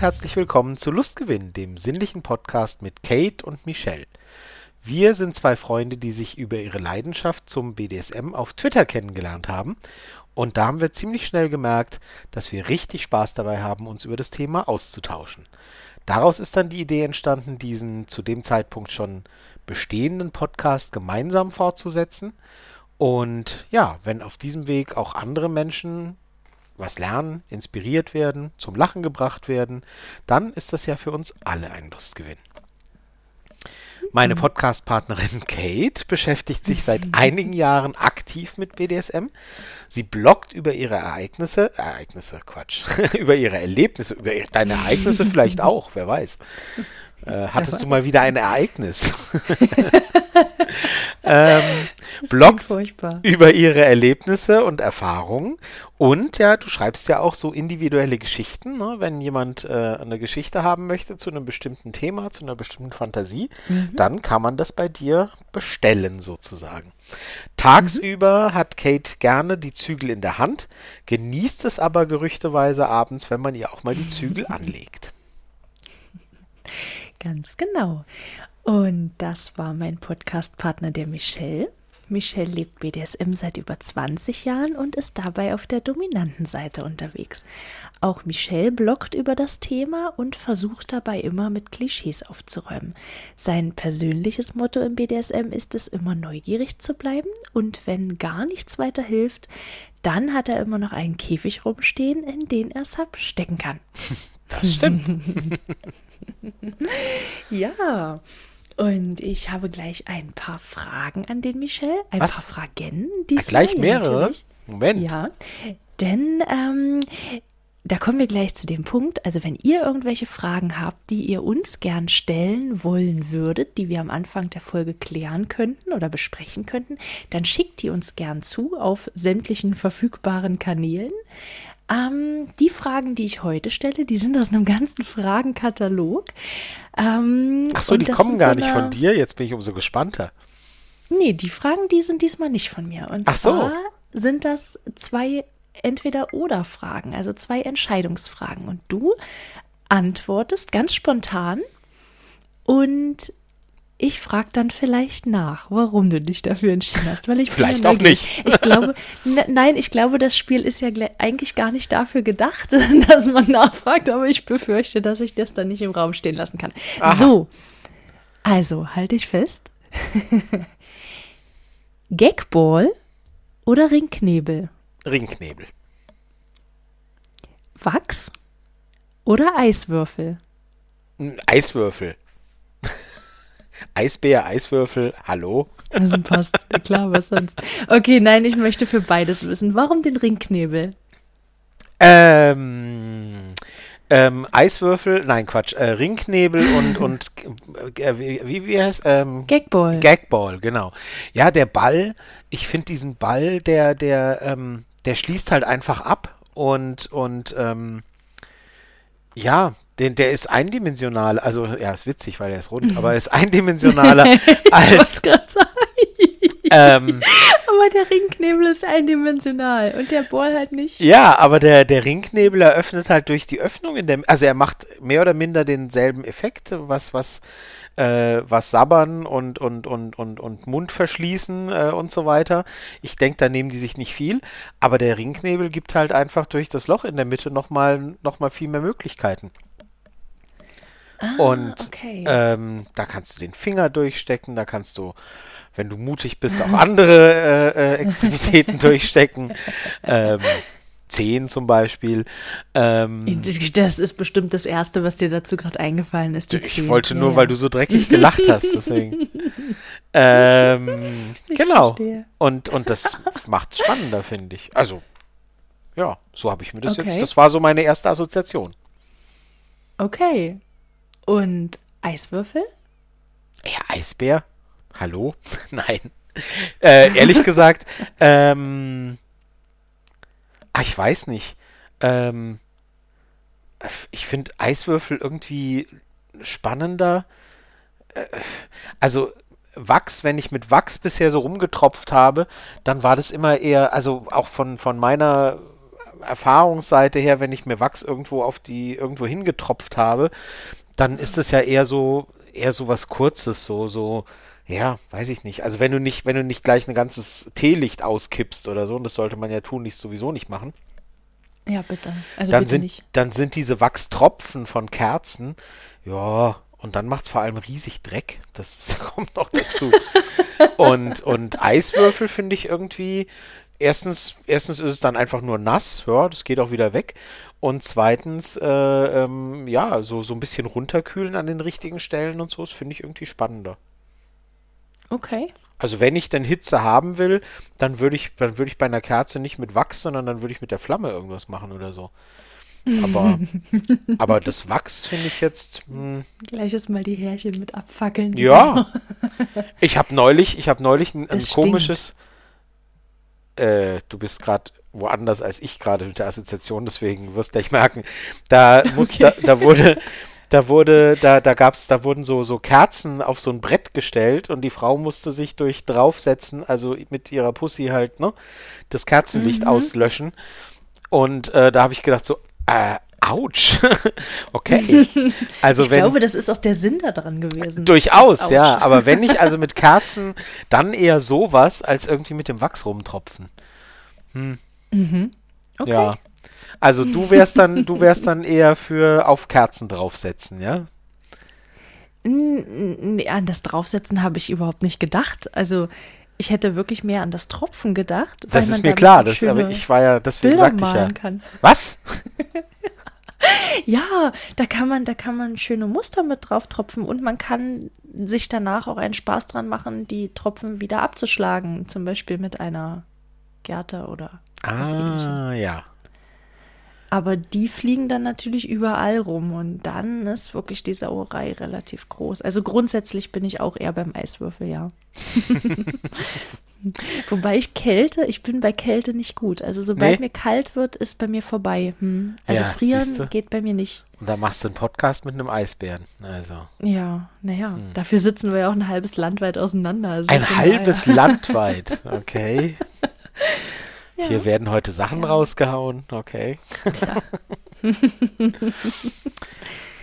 herzlich willkommen zu Lustgewinn, dem sinnlichen Podcast mit Kate und Michelle. Wir sind zwei Freunde, die sich über ihre Leidenschaft zum BDSM auf Twitter kennengelernt haben. Und da haben wir ziemlich schnell gemerkt, dass wir richtig Spaß dabei haben, uns über das Thema auszutauschen. Daraus ist dann die Idee entstanden, diesen zu dem Zeitpunkt schon bestehenden Podcast gemeinsam fortzusetzen. Und ja, wenn auf diesem Weg auch andere Menschen was lernen, inspiriert werden, zum Lachen gebracht werden, dann ist das ja für uns alle ein Lustgewinn. Meine mhm. Podcast-Partnerin Kate beschäftigt sich seit einigen Jahren aktiv mit BDSM. Sie bloggt über ihre Ereignisse, Ereignisse, Quatsch, über ihre Erlebnisse, über deine Ereignisse vielleicht auch, wer weiß. Äh, hattest du mal wieder ein Ereignis? ähm, bloggt über ihre Erlebnisse und Erfahrungen. Und ja, du schreibst ja auch so individuelle Geschichten. Ne? Wenn jemand äh, eine Geschichte haben möchte zu einem bestimmten Thema, zu einer bestimmten Fantasie, mhm. dann kann man das bei dir bestellen sozusagen. Tagsüber mhm. hat Kate gerne die Zügel in der Hand, genießt es aber gerüchteweise abends, wenn man ihr auch mal die Zügel anlegt. Ganz genau. Und das war mein Podcast-Partner, der Michelle. Michelle lebt BDSM seit über 20 Jahren und ist dabei auf der dominanten Seite unterwegs. Auch Michelle bloggt über das Thema und versucht dabei immer mit Klischees aufzuräumen. Sein persönliches Motto im BDSM ist es, immer neugierig zu bleiben und wenn gar nichts weiter hilft, dann hat er immer noch einen Käfig rumstehen, in den er Sub stecken kann. Das stimmt. ja. Und ich habe gleich ein paar Fragen an den Michel. Ein Was? paar Fragen. Diesmal, gleich mehrere? Natürlich. Moment. Ja, denn ähm, da kommen wir gleich zu dem Punkt. Also wenn ihr irgendwelche Fragen habt, die ihr uns gern stellen wollen würdet, die wir am Anfang der Folge klären könnten oder besprechen könnten, dann schickt die uns gern zu auf sämtlichen verfügbaren Kanälen. Ähm, die Fragen, die ich heute stelle, die sind aus einem ganzen Fragenkatalog. Ähm, Ach so, die kommen gar so nicht von dir. Jetzt bin ich umso gespannter. Nee, die Fragen, die sind diesmal nicht von mir. Und Ach zwar so. sind das zwei Entweder-Oder-Fragen, also zwei Entscheidungsfragen. Und du antwortest ganz spontan und ich frage dann vielleicht nach, warum du dich dafür entschieden hast, weil ich vielleicht auch nicht. Ich glaube, ne, nein, ich glaube, das Spiel ist ja eigentlich gar nicht dafür gedacht, dass man nachfragt, aber ich befürchte, dass ich das dann nicht im Raum stehen lassen kann. Aha. So, also halte ich fest. Gagball oder Ringknebel? Ringknebel. Wachs oder Eiswürfel? Eiswürfel. Eisbär, Eiswürfel, hallo? Also passt, klar, was sonst. Okay, nein, ich möchte für beides wissen. Warum den Ringknebel? Ähm, ähm, Eiswürfel, nein, Quatsch, äh, Ringknebel und, und äh, wie, wie heißt ähm, Gagball. Gagball, genau. Ja, der Ball, ich finde diesen Ball, der, der, ähm, der schließt halt einfach ab und, und ähm, ja, den, der ist eindimensional, also ja, ist witzig, weil er ist rund, aber er ist eindimensionaler als. Ähm, aber der Ringknebel ist eindimensional und der Ball halt nicht. Ja, aber der, der Ringknebel eröffnet halt durch die Öffnung in dem, also er macht mehr oder minder denselben Effekt, was, was, äh, was Sabbern und, und, und, und, und Mund verschließen äh, und so weiter. Ich denke, da nehmen die sich nicht viel, aber der Ringknebel gibt halt einfach durch das Loch in der Mitte nochmal noch mal viel mehr Möglichkeiten. Ah, und okay. ähm, da kannst du den Finger durchstecken, da kannst du, wenn du mutig bist, auch andere äh, äh, Extremitäten durchstecken. Ähm, Zehen zum Beispiel. Ähm, das ist bestimmt das Erste, was dir dazu gerade eingefallen ist. ich 10. wollte nur, ja. weil du so dreckig gelacht hast, deswegen. ähm, genau. Und, und das macht es spannender, finde ich. Also, ja, so habe ich mir das okay. jetzt. Das war so meine erste Assoziation. Okay. Und Eiswürfel? Ja, Eisbär? Hallo? Nein. Äh, ehrlich gesagt, ähm, ach, ich weiß nicht. Ähm, ich finde Eiswürfel irgendwie spannender. Äh, also Wachs, wenn ich mit Wachs bisher so rumgetropft habe, dann war das immer eher, also auch von, von meiner Erfahrungsseite her, wenn ich mir Wachs irgendwo auf die, irgendwo hingetropft habe, dann ist es ja eher so, eher so was Kurzes, so, so, ja, weiß ich nicht. Also wenn du nicht, wenn du nicht gleich ein ganzes Teelicht auskippst oder so, und das sollte man ja tun, nicht sowieso nicht machen. Ja, bitte. Also dann bitte sind, nicht. dann sind diese Wachstropfen von Kerzen, ja, und dann macht es vor allem riesig Dreck. Das kommt noch dazu. und, und Eiswürfel finde ich irgendwie, erstens, erstens ist es dann einfach nur nass, ja, das geht auch wieder weg. Und zweitens, äh, ähm, ja, so, so ein bisschen runterkühlen an den richtigen Stellen und so, das finde ich irgendwie spannender. Okay. Also wenn ich denn Hitze haben will, dann würde ich, dann würde ich bei einer Kerze nicht mit Wachs, sondern dann würde ich mit der Flamme irgendwas machen oder so. Aber, aber das Wachs finde ich jetzt. Hm, Gleich ist mal die Härchen mit abfackeln. ja. Ich habe neulich, ich habe neulich ein, ein komisches. Äh, du bist gerade woanders als ich gerade mit der Assoziation, deswegen wirst gleich merken. Da muss, Okay. da, da wurde, da wurde, da, da gab's, da wurden so, so Kerzen auf so ein Brett gestellt und die Frau musste sich durch draufsetzen, also mit ihrer Pussy halt, ne, das Kerzenlicht Mhm. auslöschen. Und äh, da habe ich gedacht so, äh, ouch. okay. Also ich wenn, glaube, das ist auch der Sinn daran gewesen. Durchaus, ja. Aber wenn nicht, also mit Kerzen, dann eher sowas, als irgendwie mit dem Wachs rumtropfen. Okay. Ja. Also du wärst dann, du wärst dann eher für auf Kerzen draufsetzen, ja? Nee, an das Draufsetzen habe ich überhaupt nicht gedacht. Also ich hätte wirklich mehr an das Tropfen gedacht. Das ist mir klar, das, aber ich war ja, deswegen Bilder sagte ich ja. kann. Was? Ja, da kann man, da kann man schöne Muster mit drauf tropfen und man kann sich danach auch einen Spaß dran machen, die Tropfen wieder abzuschlagen, zum Beispiel mit einer Gerte oder. Ah, ja. Aber die fliegen dann natürlich überall rum und dann ist wirklich die Sauerei relativ groß. Also grundsätzlich bin ich auch eher beim Eiswürfel, ja. Wobei ich Kälte, ich bin bei Kälte nicht gut. Also sobald Nee? mir kalt wird, ist bei mir vorbei. Hm. Also Ja, frieren siehste. geht bei mir nicht. Und da machst du einen Podcast mit einem Eisbären. Also. Ja, naja, dafür sitzen wir ja auch ein halbes Land weit auseinander. Also Ein halbes Land weit. Okay. Ja. Hier werden heute Sachen rausgehauen. Okay.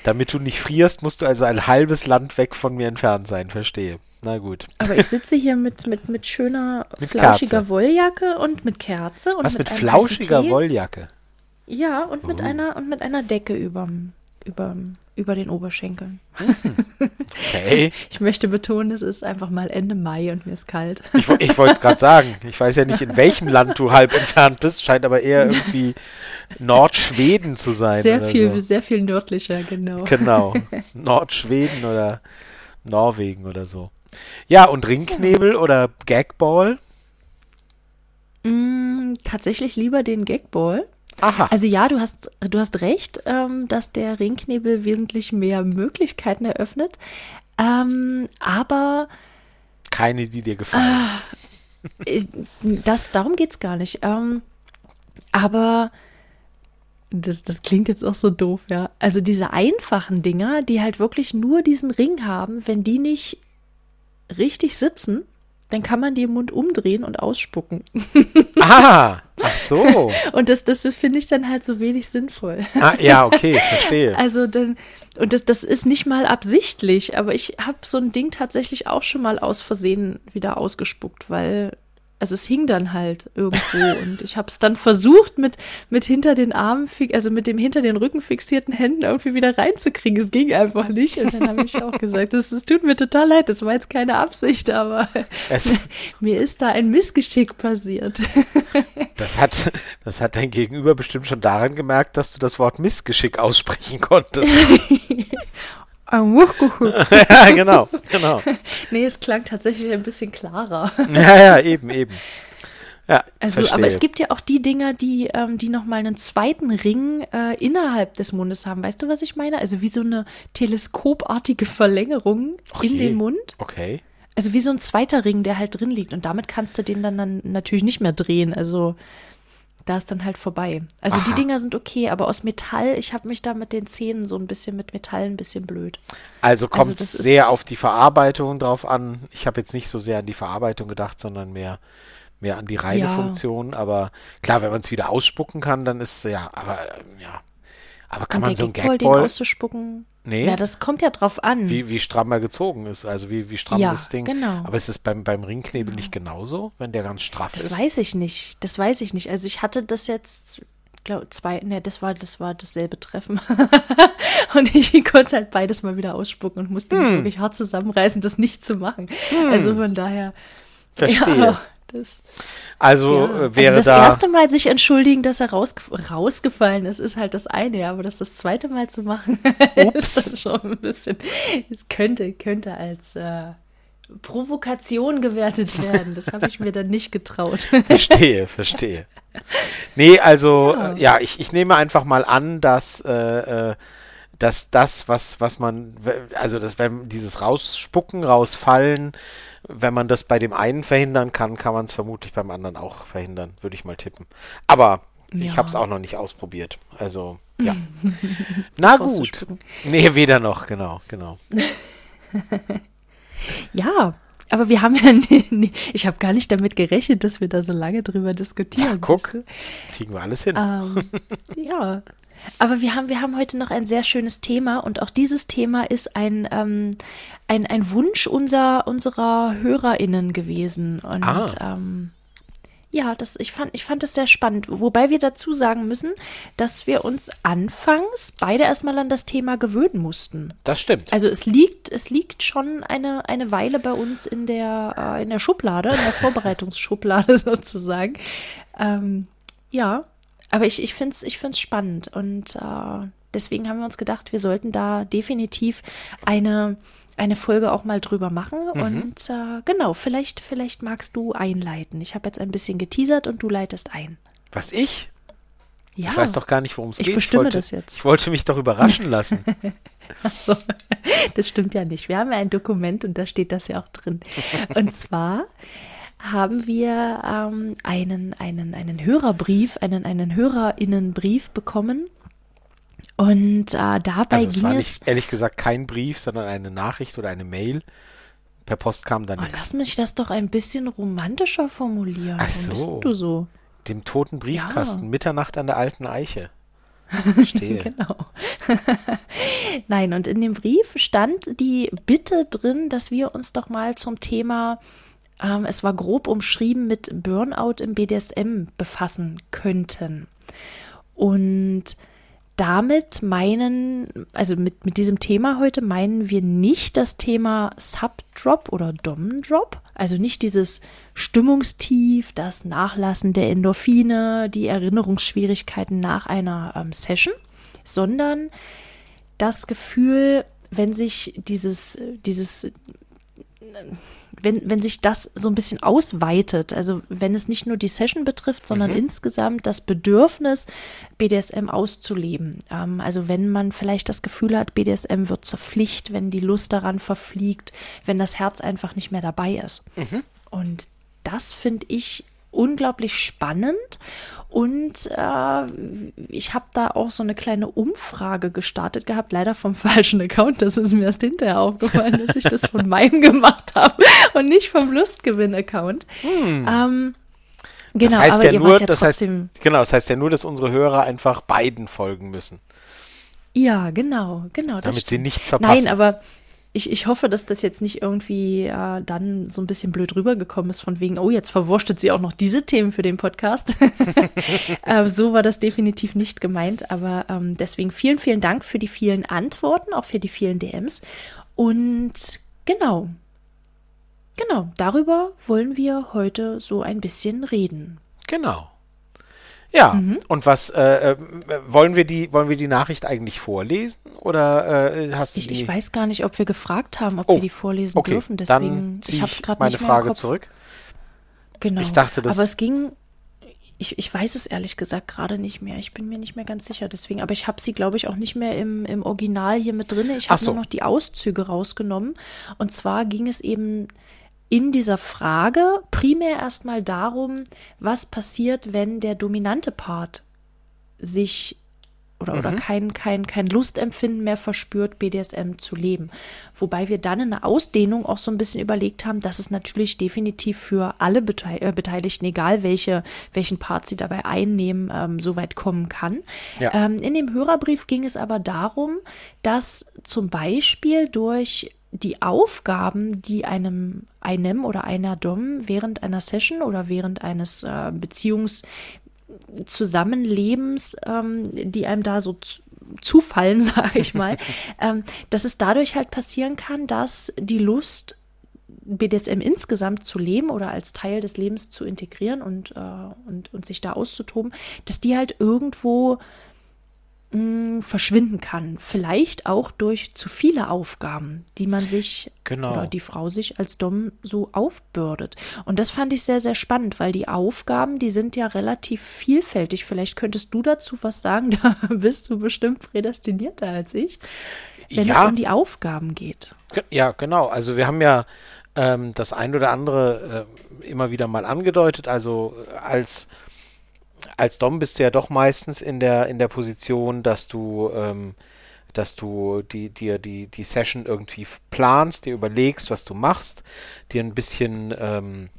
Damit du nicht frierst, musst du also ein halbes Land weg von mir entfernt sein. Verstehe. Na gut. aber ich sitze hier mit, mit, mit schöner, Mit flauschiger Kerze. Wolljacke und mit Kerze. Und Was mit einem flauschiger. Wolljacke? Ja, und mit Oh. einer und mit einer Decke überm, überm, über den Oberschenkeln. Okay. Ich möchte betonen, es ist einfach mal Ende Mai und mir ist kalt. Ich, ich wollte es gerade sagen. Ich weiß ja nicht, in welchem Land du halb entfernt bist. Scheint aber eher irgendwie Nordschweden zu sein. Sehr viel, So. sehr viel nördlicher, genau. Genau. Nordschweden oder Norwegen oder so. Ja, und Ringknebel oder Gagball? Mm, tatsächlich lieber den Gagball. Aha. Also ja, du hast, du hast recht, ähm, dass der Ringknebel wesentlich mehr Möglichkeiten eröffnet. Ähm, aber Keine, die dir gefallen. äh, das, darum geht es gar nicht. Ähm, aber das, das klingt jetzt auch so doof, ja. Also diese einfachen Dinger, die halt wirklich nur diesen Ring haben, wenn die nicht richtig sitzen, dann kann man die im Mund umdrehen und ausspucken. Ah, ach so. Und das, das finde ich dann halt so wenig sinnvoll. Ah, ja, okay, verstehe. Also dann, und das, das ist nicht mal absichtlich, aber ich habe so ein Ding tatsächlich auch schon mal aus Versehen wieder ausgespuckt, weil, also es hing dann halt irgendwo und ich habe es dann versucht mit, mit hinter den Armen, also mit dem hinter den Rücken fixierten Händen irgendwie wieder reinzukriegen. Es ging einfach nicht und dann habe ich auch gesagt, es es tut mir total leid, das war jetzt keine Absicht, aber Es, mir ist da ein Missgeschick passiert. das, hat, das hat dein Gegenüber bestimmt schon daran gemerkt, dass du das Wort Missgeschick aussprechen konntest. ja, genau, genau. nee, es klang tatsächlich ein bisschen klarer. Ja, ja, eben, eben. Ja, Also, verstehe. aber es gibt ja auch die Dinger, die, ähm, die nochmal einen zweiten Ring äh, innerhalb des Mundes haben. Weißt du, was ich meine? Also wie so eine teleskopartige Verlängerung Ach in den Mund. Okay. Also wie so ein zweiter Ring, der halt drin liegt. Und damit kannst du den dann, dann natürlich nicht mehr drehen. Also da ist dann halt vorbei. Also die Aha. Dinger sind okay, aber aus Metall, ich habe mich da mit den Zähnen so ein bisschen mit Metall ein bisschen blöd. Also kommt es ist- sehr auf die Verarbeitung drauf an. Ich habe jetzt nicht so sehr an die Verarbeitung gedacht, sondern mehr, mehr an die reine Ja. Funktion. Aber klar, wenn man es wieder ausspucken kann, dann ist ja, aber ja. Aber kann Und man so einen Gagball, Gagball, auszuspucken, nee, ja, das kommt ja drauf an. wie, wie stramm er gezogen ist, also wie, wie stramm Ja, das Ding. genau. Aber ist es beim, beim Ringknebel nicht genauso, wenn der ganz straff Das ist? weiß ich nicht. Das weiß ich nicht. Also ich hatte das jetzt, glaube zwei, ne, das war, das war dasselbe Treffen. und ich konnte halt beides mal wieder ausspucken und musste Hm. mich wirklich hart zusammenreißen, das nicht zu machen. Also von daher. Verstehe. Ja, das, Also ja. äh, wäre also das da. erste Mal sich entschuldigen, dass er rausgef rausgefallen ist, ist halt das eine, aber das das zweite Mal zu machen, Ups. ist das schon ein bisschen, es könnte, könnte als äh, Provokation gewertet werden. Das habe ich mir dann nicht getraut. Verstehe, verstehe. Nee, also Ja. äh, ja, ich, ich nehme einfach mal an, dass, äh, äh, dass das, was, was man, also das, wenn dieses Rausspucken, rausfallen, wenn man das bei dem einen verhindern kann, kann man es vermutlich beim anderen auch verhindern, würde ich mal tippen. Aber ich Ja. habe es auch noch nicht ausprobiert. Also, ja. Na gut. Nee, weder noch, genau, genau. Ja, aber wir haben ja, nie- nie- ich habe gar nicht damit gerechnet, dass wir da so lange drüber diskutieren. Ja, guck. Kriegen wir alles hin. Ähm, ja. Aber wir haben, wir haben heute noch ein sehr schönes Thema und auch dieses Thema ist ein, ähm, ein, ein Wunsch unser, unserer HörerInnen gewesen. Und Ah. ähm, ja, das, ich, fand, ich fand das sehr spannend. Wobei wir dazu sagen müssen, dass wir uns anfangs beide erstmal an das Thema gewöhnen mussten. Das stimmt. Also es liegt, es liegt schon eine, eine Weile bei uns in der, äh, in der Schublade, in der Vorbereitungsschublade sozusagen. Ähm, ja, aber ich, ich finde es ich find's spannend und äh, deswegen haben wir uns gedacht, wir sollten da definitiv eine, eine Folge auch mal drüber machen. Mhm. Und äh, genau, vielleicht, vielleicht magst du einleiten. Ich habe jetzt ein bisschen geteasert und du leitest ein. Was ich? Ja, Ich weiß doch gar nicht, worum es Ich geht. bestimme wollte, das jetzt. Ich wollte mich doch überraschen lassen. So, das stimmt ja nicht. Wir haben ja ein Dokument und da steht das ja auch drin. Und zwar haben wir ähm, einen, einen, einen Hörerbrief, einen, einen HörerInnenbrief bekommen. Und äh, dabei Also es ging war es. nicht, ehrlich gesagt kein Brief, sondern eine Nachricht oder eine Mail. Per Post kam dann Oh, nichts. lass mich das doch ein bisschen romantischer formulieren. Ach Warum bist so. du so? Dem toten Briefkasten, Ja. Mitternacht an der alten Eiche. Verstehe. Genau. Nein, und in dem Brief stand die Bitte drin, dass wir uns doch mal zum Thema, ähm, es war grob umschrieben, mit Burnout im BDSM befassen könnten. Und damit meinen, also mit, mit diesem Thema heute meinen wir nicht das Thema Subdrop oder Dom-Drop, also nicht dieses Stimmungstief, das Nachlassen der Endorphine, die Erinnerungsschwierigkeiten nach einer ähm, Session, sondern das Gefühl, wenn sich dieses, dieses wenn, wenn sich das so ein bisschen ausweitet, also wenn es nicht nur die Session betrifft, sondern insgesamt das Bedürfnis, BDSM auszuleben. Ähm, also wenn man vielleicht das Gefühl hat, BDSM wird zur Pflicht, wenn die Lust daran verfliegt, wenn das Herz einfach nicht mehr dabei ist. Und das finde ich unglaublich spannend. Und äh, ich habe da auch so eine kleine Umfrage gestartet gehabt, leider vom falschen Account. Das ist mir erst hinterher aufgefallen, dass ich das von meinem gemacht habe und nicht vom Lustgewinn-Account. Ähm, genau, das heißt aber ja ihr nur, ja das heißt, genau, das heißt ja nur, dass unsere Hörer einfach beiden folgen müssen, ja, genau, genau. damit sie nichts verpassen. Nein, aber ich, ich hoffe, dass das jetzt nicht irgendwie äh, dann so ein bisschen blöd rübergekommen ist, von wegen, oh, jetzt verwurstet sie auch noch diese Themen für den Podcast. ähm, so war das definitiv nicht gemeint, aber ähm, deswegen vielen, vielen Dank für die vielen Antworten, auch für die vielen DMs. Und genau, genau, darüber wollen wir heute so ein bisschen reden. Genau. Ja, Mhm. und was äh, äh, wollen wir die wollen wir die Nachricht eigentlich vorlesen oder äh, hast du Ich, die? ich weiß gar nicht, ob wir gefragt haben, ob Oh, wir die vorlesen okay, dürfen, deswegen, ich habe es gerade meine nicht mehr Frage zurück. Genau. Ich dachte, das- Aber es ging. Ich, ich weiß es ehrlich gesagt gerade nicht mehr. Ich bin mir nicht mehr ganz sicher deswegen. Aber ich habe sie, glaube ich, auch nicht mehr im, im Original hier mit drin. Ich habe so. nur noch die Auszüge rausgenommen. Und zwar ging es eben in dieser Frage primär erstmal darum, was passiert, wenn der dominante Part sich oder, mhm. oder kein, kein, kein Lustempfinden mehr verspürt, BDSM zu leben. Wobei wir dann in der Ausdehnung auch so ein bisschen überlegt haben, dass es natürlich definitiv für alle äh, Beteiligten, egal welche, welchen Part sie dabei einnehmen, ähm, so weit kommen kann. Ja. Ähm, in dem Hörerbrief ging es aber darum, dass zum Beispiel durch die Aufgaben, die einem einem oder einer Dom während einer Session oder während eines äh, Beziehungs Zusammenlebens, ähm, die einem da so zufallen, sage ich mal, ähm, dass es dadurch halt passieren kann, dass die Lust, BDSM insgesamt zu leben oder als Teil des Lebens zu integrieren und, äh, und, und sich da auszutoben, dass die halt irgendwo mh, verschwinden kann. Vielleicht auch durch zu viele Aufgaben, die man sich genau. oder die Frau sich als Dom so aufbürdet. Und das fand ich sehr, sehr spannend, weil die Aufgaben, die sind ja relativ vielfältig. Vielleicht könntest du dazu was sagen, da bist du bestimmt prädestinierter als ich, wenn ja. es um die Aufgaben geht. Ja, genau. Also wir haben ja ähm, das ein oder andere äh, immer wieder mal angedeutet. Also als als Dom bist du ja doch meistens in der, in der Position, dass du, ähm, dass du die, dir die, die Session irgendwie planst, dir überlegst, was du machst, dir ein bisschen ähm,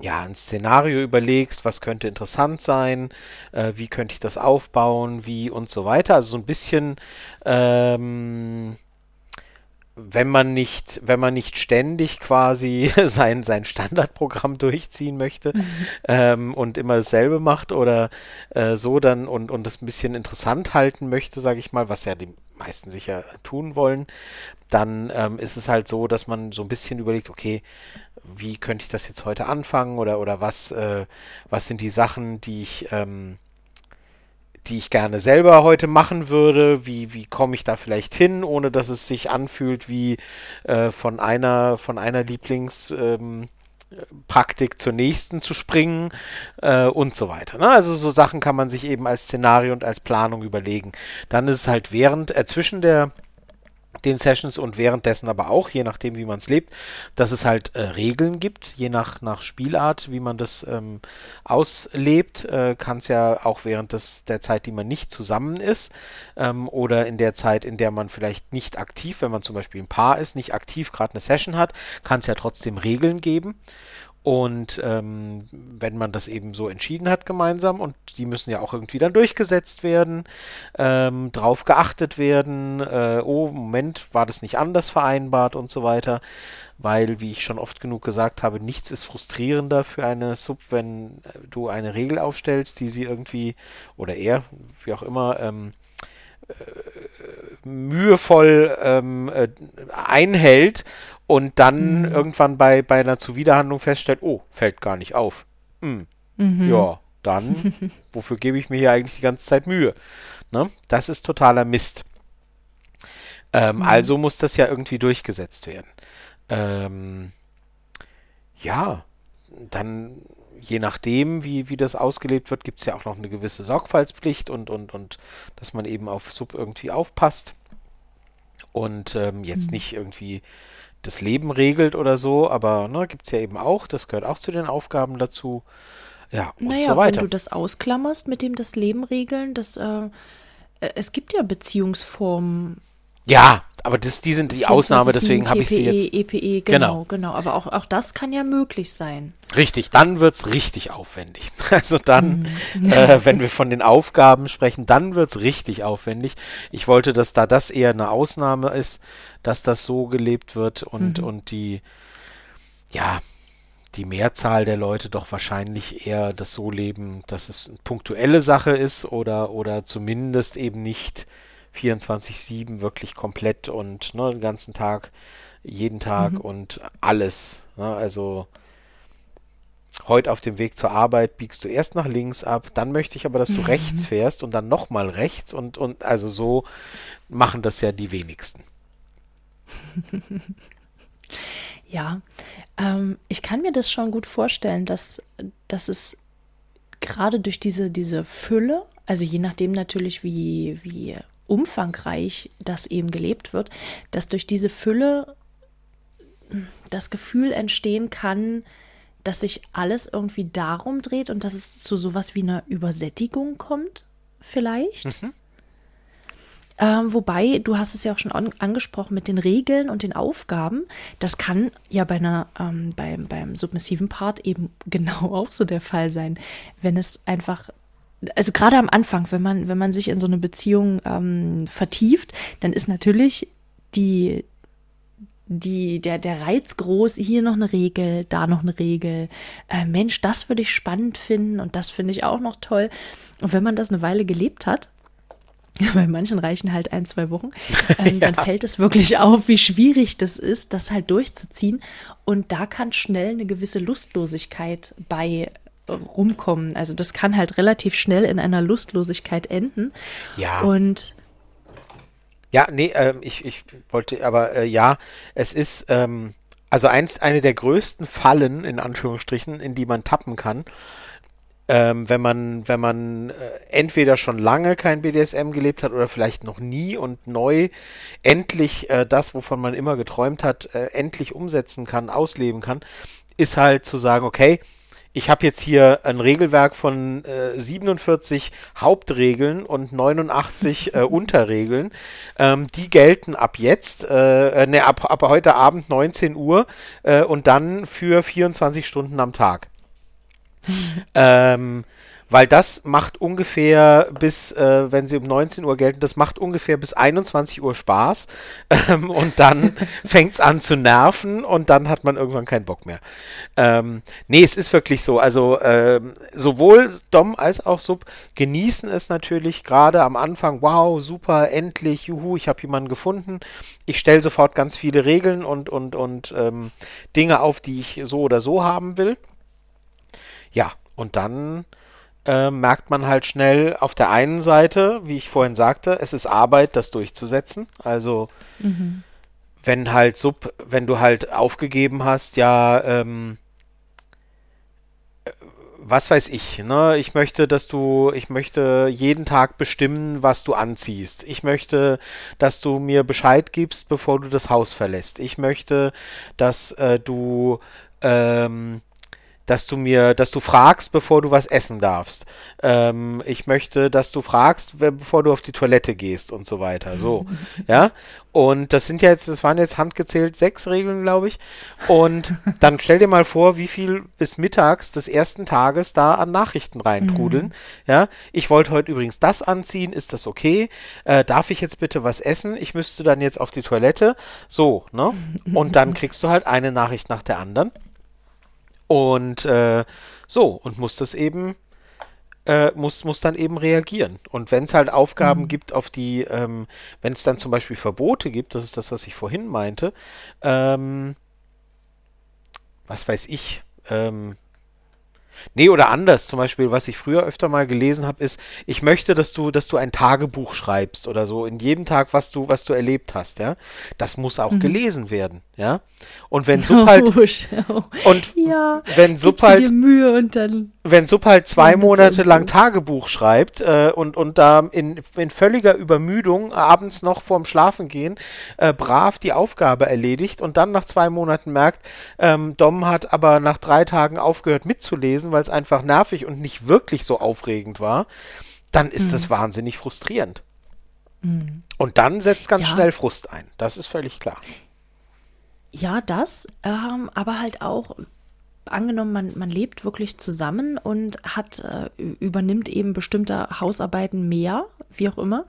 ja, ein Szenario überlegst, was könnte interessant sein, äh, wie könnte ich das aufbauen, wie und so weiter. Also so ein bisschen ähm, wenn man nicht, wenn man nicht ständig quasi sein, sein Standardprogramm durchziehen möchte mhm. ähm, und immer dasselbe macht oder äh, so dann und, und das ein bisschen interessant halten möchte, sage ich mal, was ja die meisten sicher tun wollen, dann ähm, ist es halt so, dass man so ein bisschen überlegt, okay, wie könnte ich das jetzt heute anfangen oder, oder was, äh, was sind die Sachen, die ich ähm, die ich gerne selber heute machen würde. Wie, wie komme ich da vielleicht hin, ohne dass es sich anfühlt wie äh, von einer, von einer Lieblingspraktik ähm, zur nächsten zu springen äh, und so weiter. Ne? Also so Sachen kann man sich eben als Szenario und als Planung überlegen. Dann ist es halt während, äh, zwischen der den Sessions und währenddessen aber auch, je nachdem, wie man es lebt, dass es halt äh, Regeln gibt, je nach, nach Spielart, wie man das ähm, auslebt, äh, kann es ja auch während des, der Zeit, die man nicht zusammen ist ähm, oder in der Zeit, in der man vielleicht nicht aktiv, wenn man zum Beispiel ein Paar ist, nicht aktiv gerade eine Session hat, kann es ja trotzdem Regeln geben. Und ähm, wenn man das eben so entschieden hat gemeinsam und die müssen ja auch irgendwie dann durchgesetzt werden, ähm, drauf geachtet werden, äh, oh, Moment, war das nicht anders vereinbart und so weiter. Weil, wie ich schon oft genug gesagt habe, nichts ist frustrierender für eine Sub, wenn du eine Regel aufstellst, die sie irgendwie, oder er, wie auch immer, ähm, äh, mühevoll ähm, äh, einhält und dann mhm. irgendwann bei, bei einer Zuwiderhandlung feststellt, oh, fällt gar nicht auf. Hm. Mhm. Ja, dann, wofür gebe ich mir hier eigentlich die ganze Zeit Mühe? Ne? Das ist totaler Mist. Ähm, mhm. Also muss das ja irgendwie durchgesetzt werden. Ähm, ja, dann je nachdem, wie, wie das ausgelebt wird, gibt es ja auch noch eine gewisse Sorgfaltspflicht und, und, und dass man eben auf Sub irgendwie aufpasst und ähm, jetzt mhm. nicht irgendwie das Leben regelt oder so, aber ne, gibt es ja eben auch, das gehört auch zu den Aufgaben dazu. Ja, und naja, so weiter. wenn du das ausklammerst mit dem das Leben regeln, das, äh, äh es gibt ja Beziehungsformen, ja, aber das, die sind die Ausnahme, deswegen habe ich sie jetzt. EPE, e, genau, genau, genau. Aber auch, auch das kann ja möglich sein. Richtig, dann wird es richtig aufwendig. Also dann, mhm. äh, wenn wir von den Aufgaben sprechen, dann wird es richtig aufwendig. Ich wollte, dass da das eher eine Ausnahme ist, dass das so gelebt wird und, mhm. und die, ja, die Mehrzahl der Leute doch wahrscheinlich eher das so leben, dass es eine punktuelle Sache ist oder, oder zumindest eben nicht 24-7 wirklich komplett und ne, den ganzen Tag, jeden Tag mhm. und alles. Ne, also heute auf dem Weg zur Arbeit biegst du erst nach links ab, dann möchte ich aber, dass du mhm. rechts fährst und dann nochmal rechts und, und also so machen das ja die wenigsten. ja, ähm, ich kann mir das schon gut vorstellen, dass, dass es gerade durch diese, diese Fülle, also je nachdem natürlich, wie, wie umfangreich das eben gelebt wird, dass durch diese Fülle das Gefühl entstehen kann, dass sich alles irgendwie darum dreht und dass es zu sowas wie einer Übersättigung kommt, vielleicht. Mhm. Ähm, wobei, du hast es ja auch schon an, angesprochen mit den Regeln und den Aufgaben. Das kann ja bei einer, ähm, beim, beim submissiven Part eben genau auch so der Fall sein. Wenn es einfach also gerade am Anfang, wenn man, wenn man sich in so eine Beziehung ähm, vertieft, dann ist natürlich die, die, der, der Reiz groß, hier noch eine Regel, da noch eine Regel. Äh, Mensch, das würde ich spannend finden und das finde ich auch noch toll. Und wenn man das eine Weile gelebt hat, bei manchen reichen halt ein, zwei Wochen, ähm, ja. dann fällt es wirklich auf, wie schwierig das ist, das halt durchzuziehen. Und da kann schnell eine gewisse Lustlosigkeit bei rumkommen. Also das kann halt relativ schnell in einer Lustlosigkeit enden. Ja. Und ja, nee, ähm, ich, ich wollte, aber äh, ja, es ist ähm, also eins, eine der größten Fallen, in Anführungsstrichen, in die man tappen kann, ähm, wenn man, wenn man äh, entweder schon lange kein BDSM gelebt hat oder vielleicht noch nie und neu endlich äh, das, wovon man immer geträumt hat, äh, endlich umsetzen kann, ausleben kann, ist halt zu sagen, okay, ich habe jetzt hier ein Regelwerk von äh, 47 Hauptregeln und 89 äh, Unterregeln. Ähm, die gelten ab jetzt, äh, ne, ab, ab heute Abend 19 Uhr äh, und dann für 24 Stunden am Tag. ähm, weil das macht ungefähr bis, äh, wenn sie um 19 Uhr gelten, das macht ungefähr bis 21 Uhr Spaß ähm, und dann fängt es an zu nerven und dann hat man irgendwann keinen Bock mehr. Ähm, nee, es ist wirklich so, also ähm, sowohl Dom als auch Sub genießen es natürlich gerade am Anfang, wow, super, endlich, juhu, ich habe jemanden gefunden. Ich stelle sofort ganz viele Regeln und, und, und ähm, Dinge auf, die ich so oder so haben will. Ja, und dann äh, merkt man halt schnell auf der einen Seite, wie ich vorhin sagte, es ist Arbeit, das durchzusetzen. Also mhm. wenn halt Sub, wenn du halt aufgegeben hast, ja, ähm, was weiß ich, ne? Ich möchte, dass du, ich möchte jeden Tag bestimmen, was du anziehst. Ich möchte, dass du mir Bescheid gibst, bevor du das Haus verlässt. Ich möchte, dass äh, du ähm, dass du mir, dass du fragst, bevor du was essen darfst. Ähm, ich möchte, dass du fragst, bevor du auf die Toilette gehst und so weiter. So, ja. Und das sind ja jetzt, das waren jetzt handgezählt sechs Regeln, glaube ich. Und dann stell dir mal vor, wie viel bis mittags des ersten Tages da an Nachrichten reintrudeln. Mhm. Ja, ich wollte heute übrigens das anziehen. Ist das okay? Äh, darf ich jetzt bitte was essen? Ich müsste dann jetzt auf die Toilette. So, ne? Und dann kriegst du halt eine Nachricht nach der anderen. Und äh, so, und muss das eben, äh, muss, muss dann eben reagieren. Und wenn es halt Aufgaben mhm. gibt, auf die, ähm, wenn es dann zum Beispiel Verbote gibt, das ist das, was ich vorhin meinte, ähm, was weiß ich, ähm, Nee, oder anders. Zum Beispiel, was ich früher öfter mal gelesen habe, ist, ich möchte, dass du, dass du ein Tagebuch schreibst oder so, in jedem Tag, was du, was du erlebt hast, ja. Das muss auch mhm. gelesen werden, ja. Und wenn Sub halt, oh, und ja, wenn Sub halt, Mühe und dann wenn Sub halt zwei Monate lang Tagebuch schreibt äh, und, und da in, in völliger Übermüdung abends noch vorm Schlafengehen äh, brav die Aufgabe erledigt und dann nach zwei Monaten merkt, ähm, Dom hat aber nach drei Tagen aufgehört mitzulesen, weil es einfach nervig und nicht wirklich so aufregend war, dann ist mhm. das wahnsinnig frustrierend. Mhm. Und dann setzt ganz ja. schnell Frust ein. Das ist völlig klar. Ja, das, ähm, aber halt auch, angenommen, man, man lebt wirklich zusammen und hat, äh, übernimmt eben bestimmte Hausarbeiten mehr, wie auch immer,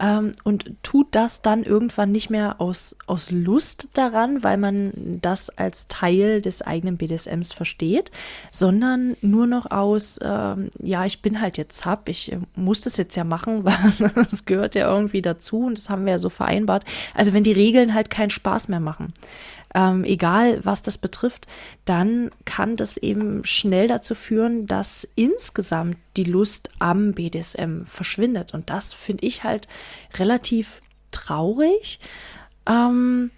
ähm, und tut das dann irgendwann nicht mehr aus, aus Lust daran, weil man das als Teil des eigenen BDSMs versteht, sondern nur noch aus, ähm, ja, ich bin halt jetzt Sub, ich äh, muss das jetzt ja machen, weil es gehört ja irgendwie dazu und das haben wir ja so vereinbart. Also wenn die Regeln halt keinen Spaß mehr machen ähm, egal was das betrifft, dann kann das eben schnell dazu führen, dass insgesamt die Lust am BDSM verschwindet. Und das finde ich halt relativ traurig, ähm,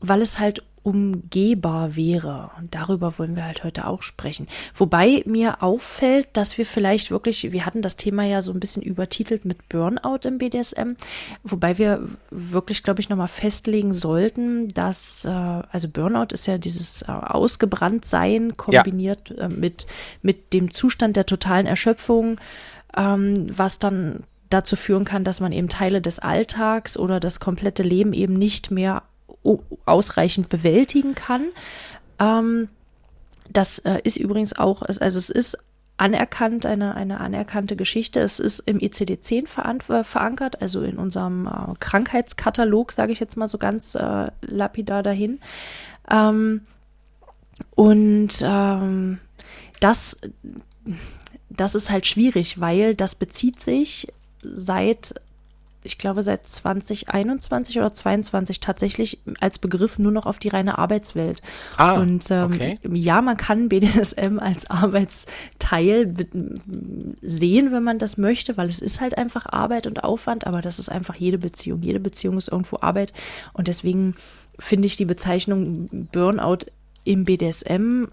weil es halt umgehbar wäre. Und darüber wollen wir halt heute auch sprechen. Wobei mir auffällt, dass wir vielleicht wirklich, wir hatten das Thema ja so ein bisschen übertitelt mit Burnout im BDSM, wobei wir wirklich, glaube ich, nochmal festlegen sollten, dass, äh, also Burnout ist ja dieses äh, Ausgebranntsein kombiniert ja. äh, mit, mit dem Zustand der totalen Erschöpfung, ähm, was dann dazu führen kann, dass man eben Teile des Alltags oder das komplette Leben eben nicht mehr ausreichend bewältigen kann. Ähm, das äh, ist übrigens auch, also es ist anerkannt, eine, eine anerkannte Geschichte. Es ist im ICD-10 äh, verankert, also in unserem äh, Krankheitskatalog, sage ich jetzt mal so ganz äh, lapidar dahin. Ähm, und ähm, das, das ist halt schwierig, weil das bezieht sich seit ich glaube, seit 2021 oder 2022 tatsächlich als Begriff nur noch auf die reine Arbeitswelt. Ah, und ähm, okay. ja, man kann BDSM als Arbeitsteil sehen, wenn man das möchte, weil es ist halt einfach Arbeit und Aufwand, aber das ist einfach jede Beziehung. Jede Beziehung ist irgendwo Arbeit und deswegen finde ich die Bezeichnung Burnout im BDSM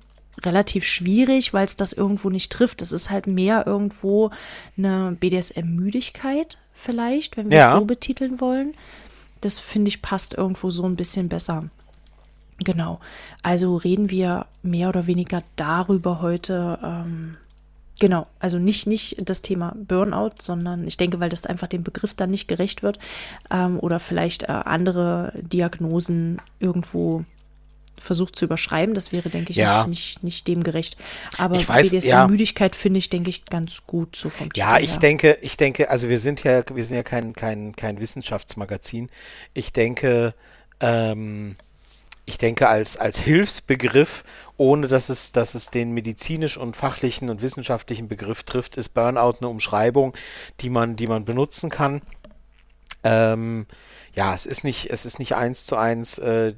relativ schwierig, weil es das irgendwo nicht trifft. Es ist halt mehr irgendwo eine BDSM-Müdigkeit, vielleicht, wenn wir ja. es so betiteln wollen. Das finde ich passt irgendwo so ein bisschen besser. Genau. Also reden wir mehr oder weniger darüber heute. Ähm, genau. Also nicht, nicht das Thema Burnout, sondern ich denke, weil das einfach dem Begriff dann nicht gerecht wird ähm, oder vielleicht äh, andere Diagnosen irgendwo versucht zu überschreiben. Das wäre, denke ich, ja. nicht, nicht, nicht, dem gerecht. Aber ich weiß, ja. finde ich, denke ich, ganz gut so vom Ja, ich her. denke, ich denke, also wir sind ja, wir sind ja kein, kein, kein Wissenschaftsmagazin. Ich denke, ähm, ich denke, als, als Hilfsbegriff, ohne dass es, dass es den medizinisch und fachlichen und wissenschaftlichen Begriff trifft, ist Burnout eine Umschreibung, die man, die man benutzen kann. Ähm, ja, es ist nicht, es ist nicht eins zu eins äh,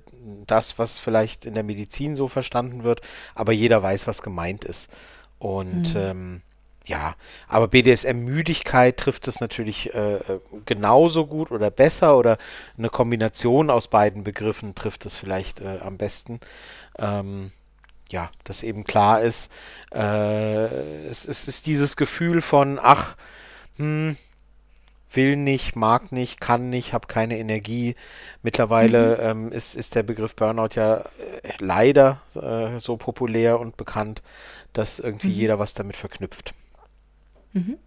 das, was vielleicht in der Medizin so verstanden wird, aber jeder weiß, was gemeint ist. Und mhm. ähm, ja, aber BDSM-Müdigkeit trifft es natürlich äh, genauso gut oder besser oder eine Kombination aus beiden Begriffen trifft es vielleicht äh, am besten. Ähm, ja, dass eben klar ist, äh, es, es, ist dieses Gefühl von, ach, hm, will nicht, mag nicht, kann nicht, habe keine Energie. Mittlerweile mhm. ähm, ist, ist der Begriff Burnout ja äh, leider äh, so populär und bekannt, dass irgendwie mhm. jeder was damit verknüpft. Mhm.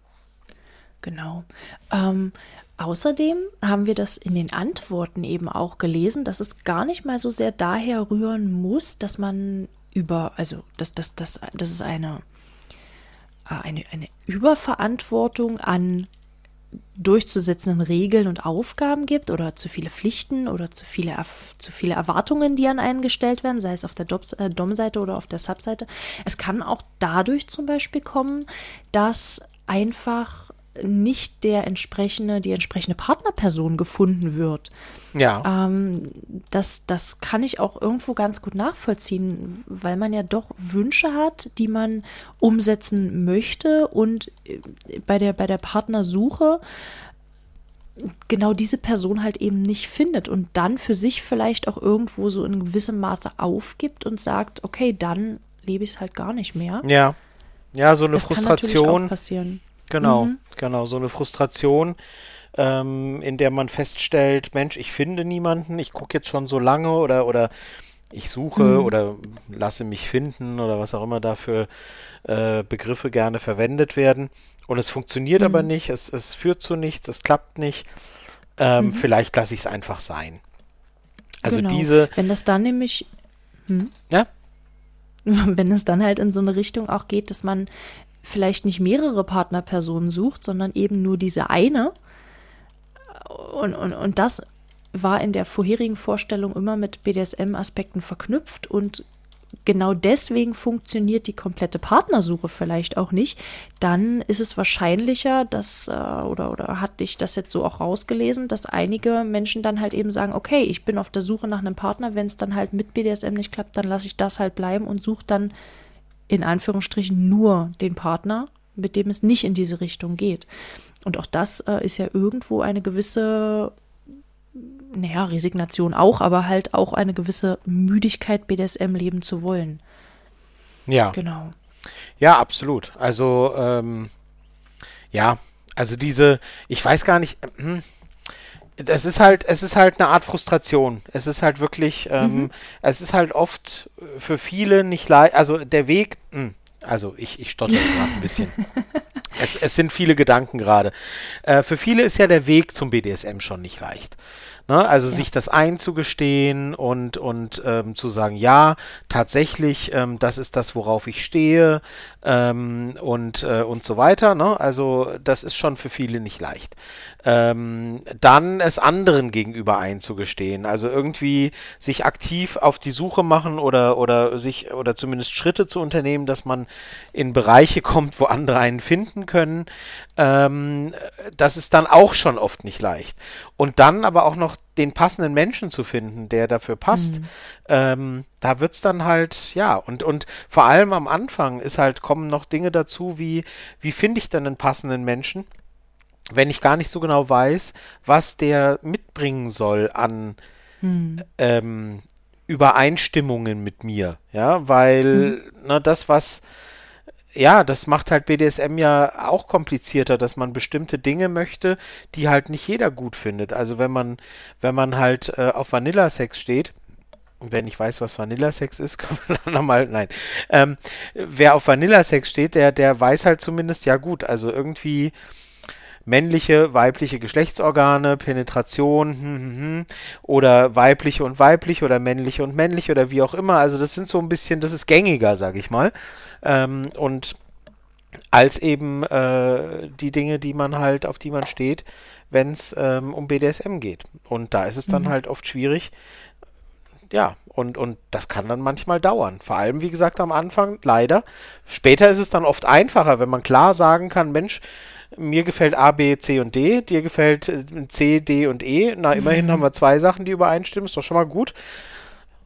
Genau. Ähm, außerdem haben wir das in den Antworten eben auch gelesen, dass es gar nicht mal so sehr daher rühren muss, dass man über, also dass, dass, dass, dass es eine, äh, eine, eine Überverantwortung an durchzusetzenden Regeln und Aufgaben gibt oder zu viele Pflichten oder zu viele, zu viele Erwartungen, die an einen gestellt werden, sei es auf der äh, Dom-Seite oder auf der Sub-Seite. Es kann auch dadurch zum Beispiel kommen, dass einfach nicht der entsprechende, die entsprechende Partnerperson gefunden wird. Ja. Ähm, das, das kann ich auch irgendwo ganz gut nachvollziehen, weil man ja doch Wünsche hat, die man umsetzen möchte und äh, bei der, bei der Partnersuche genau diese Person halt eben nicht findet und dann für sich vielleicht auch irgendwo so in gewissem Maße aufgibt und sagt, okay, dann lebe ich es halt gar nicht mehr. Ja. Ja, so eine das Frustration. Kann auch passieren. Genau, mhm. genau, so eine Frustration, ähm, in der man feststellt, Mensch, ich finde niemanden, ich gucke jetzt schon so lange oder, oder ich suche mhm. oder lasse mich finden oder was auch immer dafür äh, Begriffe gerne verwendet werden. Und es funktioniert mhm. aber nicht, es, es führt zu nichts, es klappt nicht. Ähm, mhm. Vielleicht lasse ich es einfach sein. Also genau. diese. Wenn das dann nämlich. Hm? Ja? Wenn es dann halt in so eine Richtung auch geht, dass man vielleicht nicht mehrere Partnerpersonen sucht, sondern eben nur diese eine. Und, und, und das war in der vorherigen Vorstellung immer mit BDSM-Aspekten verknüpft und genau deswegen funktioniert die komplette Partnersuche vielleicht auch nicht, dann ist es wahrscheinlicher, dass, äh, oder, oder hatte ich das jetzt so auch rausgelesen, dass einige Menschen dann halt eben sagen, okay, ich bin auf der Suche nach einem Partner, wenn es dann halt mit BDSM nicht klappt, dann lasse ich das halt bleiben und suche dann in Anführungsstrichen nur den Partner, mit dem es nicht in diese Richtung geht. Und auch das äh, ist ja irgendwo eine gewisse, naja, Resignation auch, aber halt auch eine gewisse Müdigkeit, BDSM leben zu wollen. Ja. Genau. Ja, absolut. Also, ähm, ja, also diese, ich weiß gar nicht, hm, das ist halt, es ist halt eine Art Frustration. Es ist halt wirklich, ähm, mhm. es ist halt oft für viele nicht leicht, also der Weg, mh, hm, also ich, ich stotter gerade ein bisschen. es, es sind viele Gedanken gerade. Äh, für viele ist ja der Weg zum BDSM schon nicht leicht. Ne? Also ja. sich das einzugestehen und, und ähm, zu sagen, ja, tatsächlich, ähm, das ist das, worauf ich stehe ähm, und, äh, und so weiter. Ne? Also das ist schon für viele nicht leicht. Ähm, dann es anderen gegenüber einzugestehen. Also irgendwie sich aktiv auf die Suche machen oder, oder sich oder zumindest Schritte zu unternehmen, dass man in Bereiche kommt, wo andere einen finden können. Ähm, das ist dann auch schon oft nicht leicht. Und dann aber auch noch den passenden Menschen zu finden, der dafür passt, mhm. ähm, da wird's dann halt, ja, und, und vor allem am Anfang ist halt, kommen noch Dinge dazu, wie, wie finde ich dann einen passenden Menschen, wenn ich gar nicht so genau weiß, was der mitbringen soll an mhm. ähm, Übereinstimmungen mit mir, ja, weil, mhm. ne, das, was, ja, das macht halt BDSM ja auch komplizierter, dass man bestimmte Dinge möchte, die halt nicht jeder gut findet. Also wenn man, wenn man halt äh, auf Vanilla-Sex steht, und wenn ich weiß, was Vanilla-Sex ist, kann man dann nochmal, nein. Ähm, wer auf Vanilla-Sex steht, der, der weiß halt zumindest, ja gut, also irgendwie männliche, weibliche Geschlechtsorgane, Penetration hm, hm, hm, oder weibliche und weibliche oder männliche und männliche oder wie auch immer. Also das sind so ein bisschen, das ist gängiger, sag ich mal. Ähm, und als eben äh, die Dinge, die man halt, auf die man steht, wenn es ähm, um BDSM geht. Und da ist es dann mhm. halt oft schwierig, ja, und, und das kann dann manchmal dauern. Vor allem, wie gesagt, am Anfang leider. Später ist es dann oft einfacher, wenn man klar sagen kann, Mensch, mir gefällt A, B, C und D, dir gefällt äh, C, D und E. Na, immerhin haben wir zwei Sachen, die übereinstimmen, ist doch schon mal gut.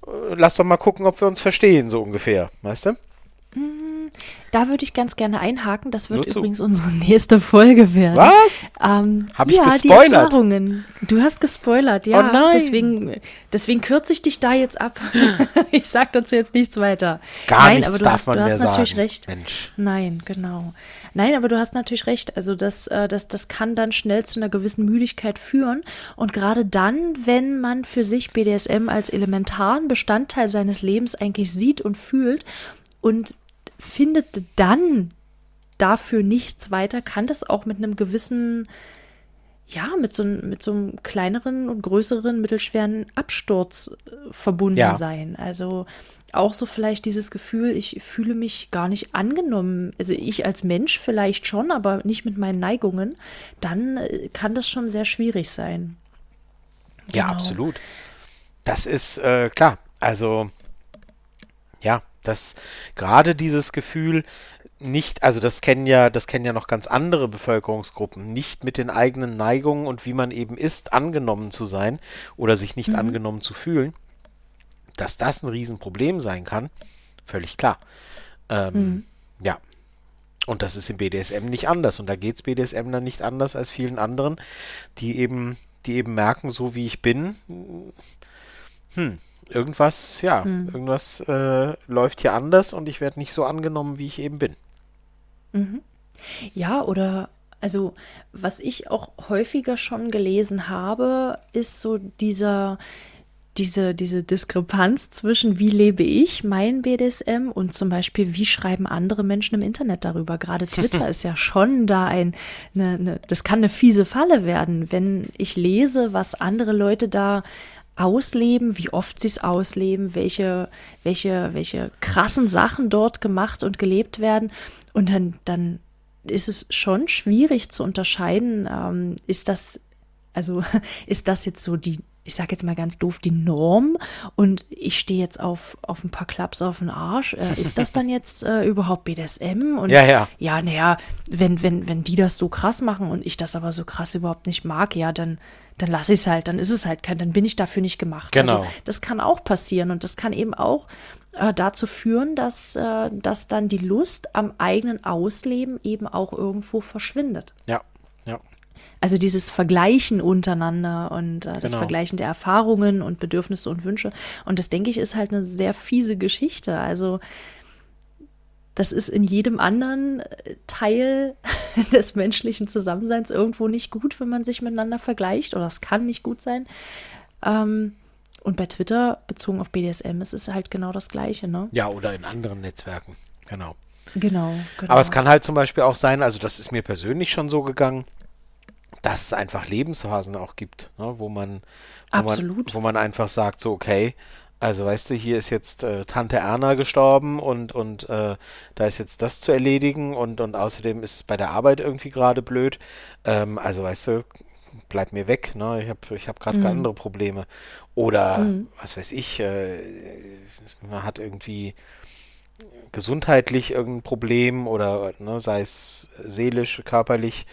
Äh, lass doch mal gucken, ob wir uns verstehen, so ungefähr, weißt du? Da würde ich ganz gerne einhaken. Das wird übrigens unsere nächste Folge werden. Was? Ähm, Habe ich ja, gespoilert? Die Erfahrungen. Du hast gespoilert, ja. Oh nein. Deswegen, deswegen kürze ich dich da jetzt ab. ich sage dazu jetzt nichts weiter. Gar nein, nichts aber du darf hast, man du hast natürlich sagen. recht. Mensch. Nein, genau. Nein, aber du hast natürlich recht. Also das, äh, das, das kann dann schnell zu einer gewissen Müdigkeit führen. Und gerade dann, wenn man für sich BDSM als elementaren Bestandteil seines Lebens eigentlich sieht und fühlt und findet dann dafür nichts weiter, kann das auch mit einem gewissen, ja, mit so, mit so einem kleineren und größeren, mittelschweren Absturz äh, verbunden ja. sein. Also auch so vielleicht dieses Gefühl, ich fühle mich gar nicht angenommen. Also ich als Mensch vielleicht schon, aber nicht mit meinen Neigungen. Dann äh, kann das schon sehr schwierig sein. Ja, genau. absolut. Das ist äh, klar. Also ja, dass gerade dieses Gefühl nicht, also das kennen ja, das kennen ja noch ganz andere Bevölkerungsgruppen, nicht mit den eigenen Neigungen und wie man eben ist, angenommen zu sein oder sich nicht mhm. angenommen zu fühlen, dass das ein Riesenproblem sein kann, völlig klar. Ähm, mhm. Ja. Und das ist im BDSM nicht anders. Und da geht es BDSM dann nicht anders als vielen anderen, die eben, die eben merken, so wie ich bin, hm, irgendwas, ja, hm. irgendwas äh, läuft hier anders und ich werde nicht so angenommen, wie ich eben bin. Mhm. Ja, oder also was ich auch häufiger schon gelesen habe, ist so dieser diese, diese Diskrepanz zwischen wie lebe ich mein BDSM und zum Beispiel wie schreiben andere Menschen im Internet darüber. Gerade Twitter ist ja schon da ein, eine, eine, das kann eine fiese Falle werden, wenn ich lese, was andere Leute da ausleben, wie oft sie es ausleben, welche, welche, welche krassen Sachen dort gemacht und gelebt werden. Und dann, dann ist es schon schwierig zu unterscheiden, ähm, ist das, also ist das jetzt so die, ich sage jetzt mal ganz doof, die Norm und ich stehe jetzt auf, auf ein paar Klaps auf den Arsch. Äh, ist das dann jetzt äh, überhaupt BDSM? Und ja, ja. Ja, naja, wenn, wenn, wenn die das so krass machen und ich das aber so krass überhaupt nicht mag, ja, dann, dann lasse ich es halt, dann ist es halt kein, dann bin ich dafür nicht gemacht. Genau. Also, das kann auch passieren und das kann eben auch äh, dazu führen, dass, äh, dass dann die Lust am eigenen Ausleben eben auch irgendwo verschwindet. Ja. Also dieses Vergleichen untereinander und äh, das genau. Vergleichen der Erfahrungen und Bedürfnisse und Wünsche. Und das, denke ich, ist halt eine sehr fiese Geschichte. Also das ist in jedem anderen äh, Teil des menschlichen Zusammenseins irgendwo nicht gut, wenn man sich miteinander vergleicht, oder es kann nicht gut sein. Ähm, und bei Twitter, bezogen auf BDSM, ist es halt genau das Gleiche, ne? Ja, oder in anderen Netzwerken, genau. Genau, genau. Aber es kann halt zum Beispiel auch sein, also das ist mir persönlich schon so gegangen, dass es einfach Lebensphasen auch gibt, ne, wo man, wo Absolut. man, wo man einfach sagt, so okay, also weißt du, hier ist jetzt äh, Tante Erna gestorben und, und äh, da ist jetzt das zu erledigen und, und außerdem ist es bei der Arbeit irgendwie gerade blöd. Ähm, also weißt du, bleib mir weg, ne? Ich habe ich hab gerade Mhm. andere Probleme. Oder Mhm. was weiß ich, äh, man hat irgendwie gesundheitlich irgendein Problem oder ne, sei es seelisch, körperlich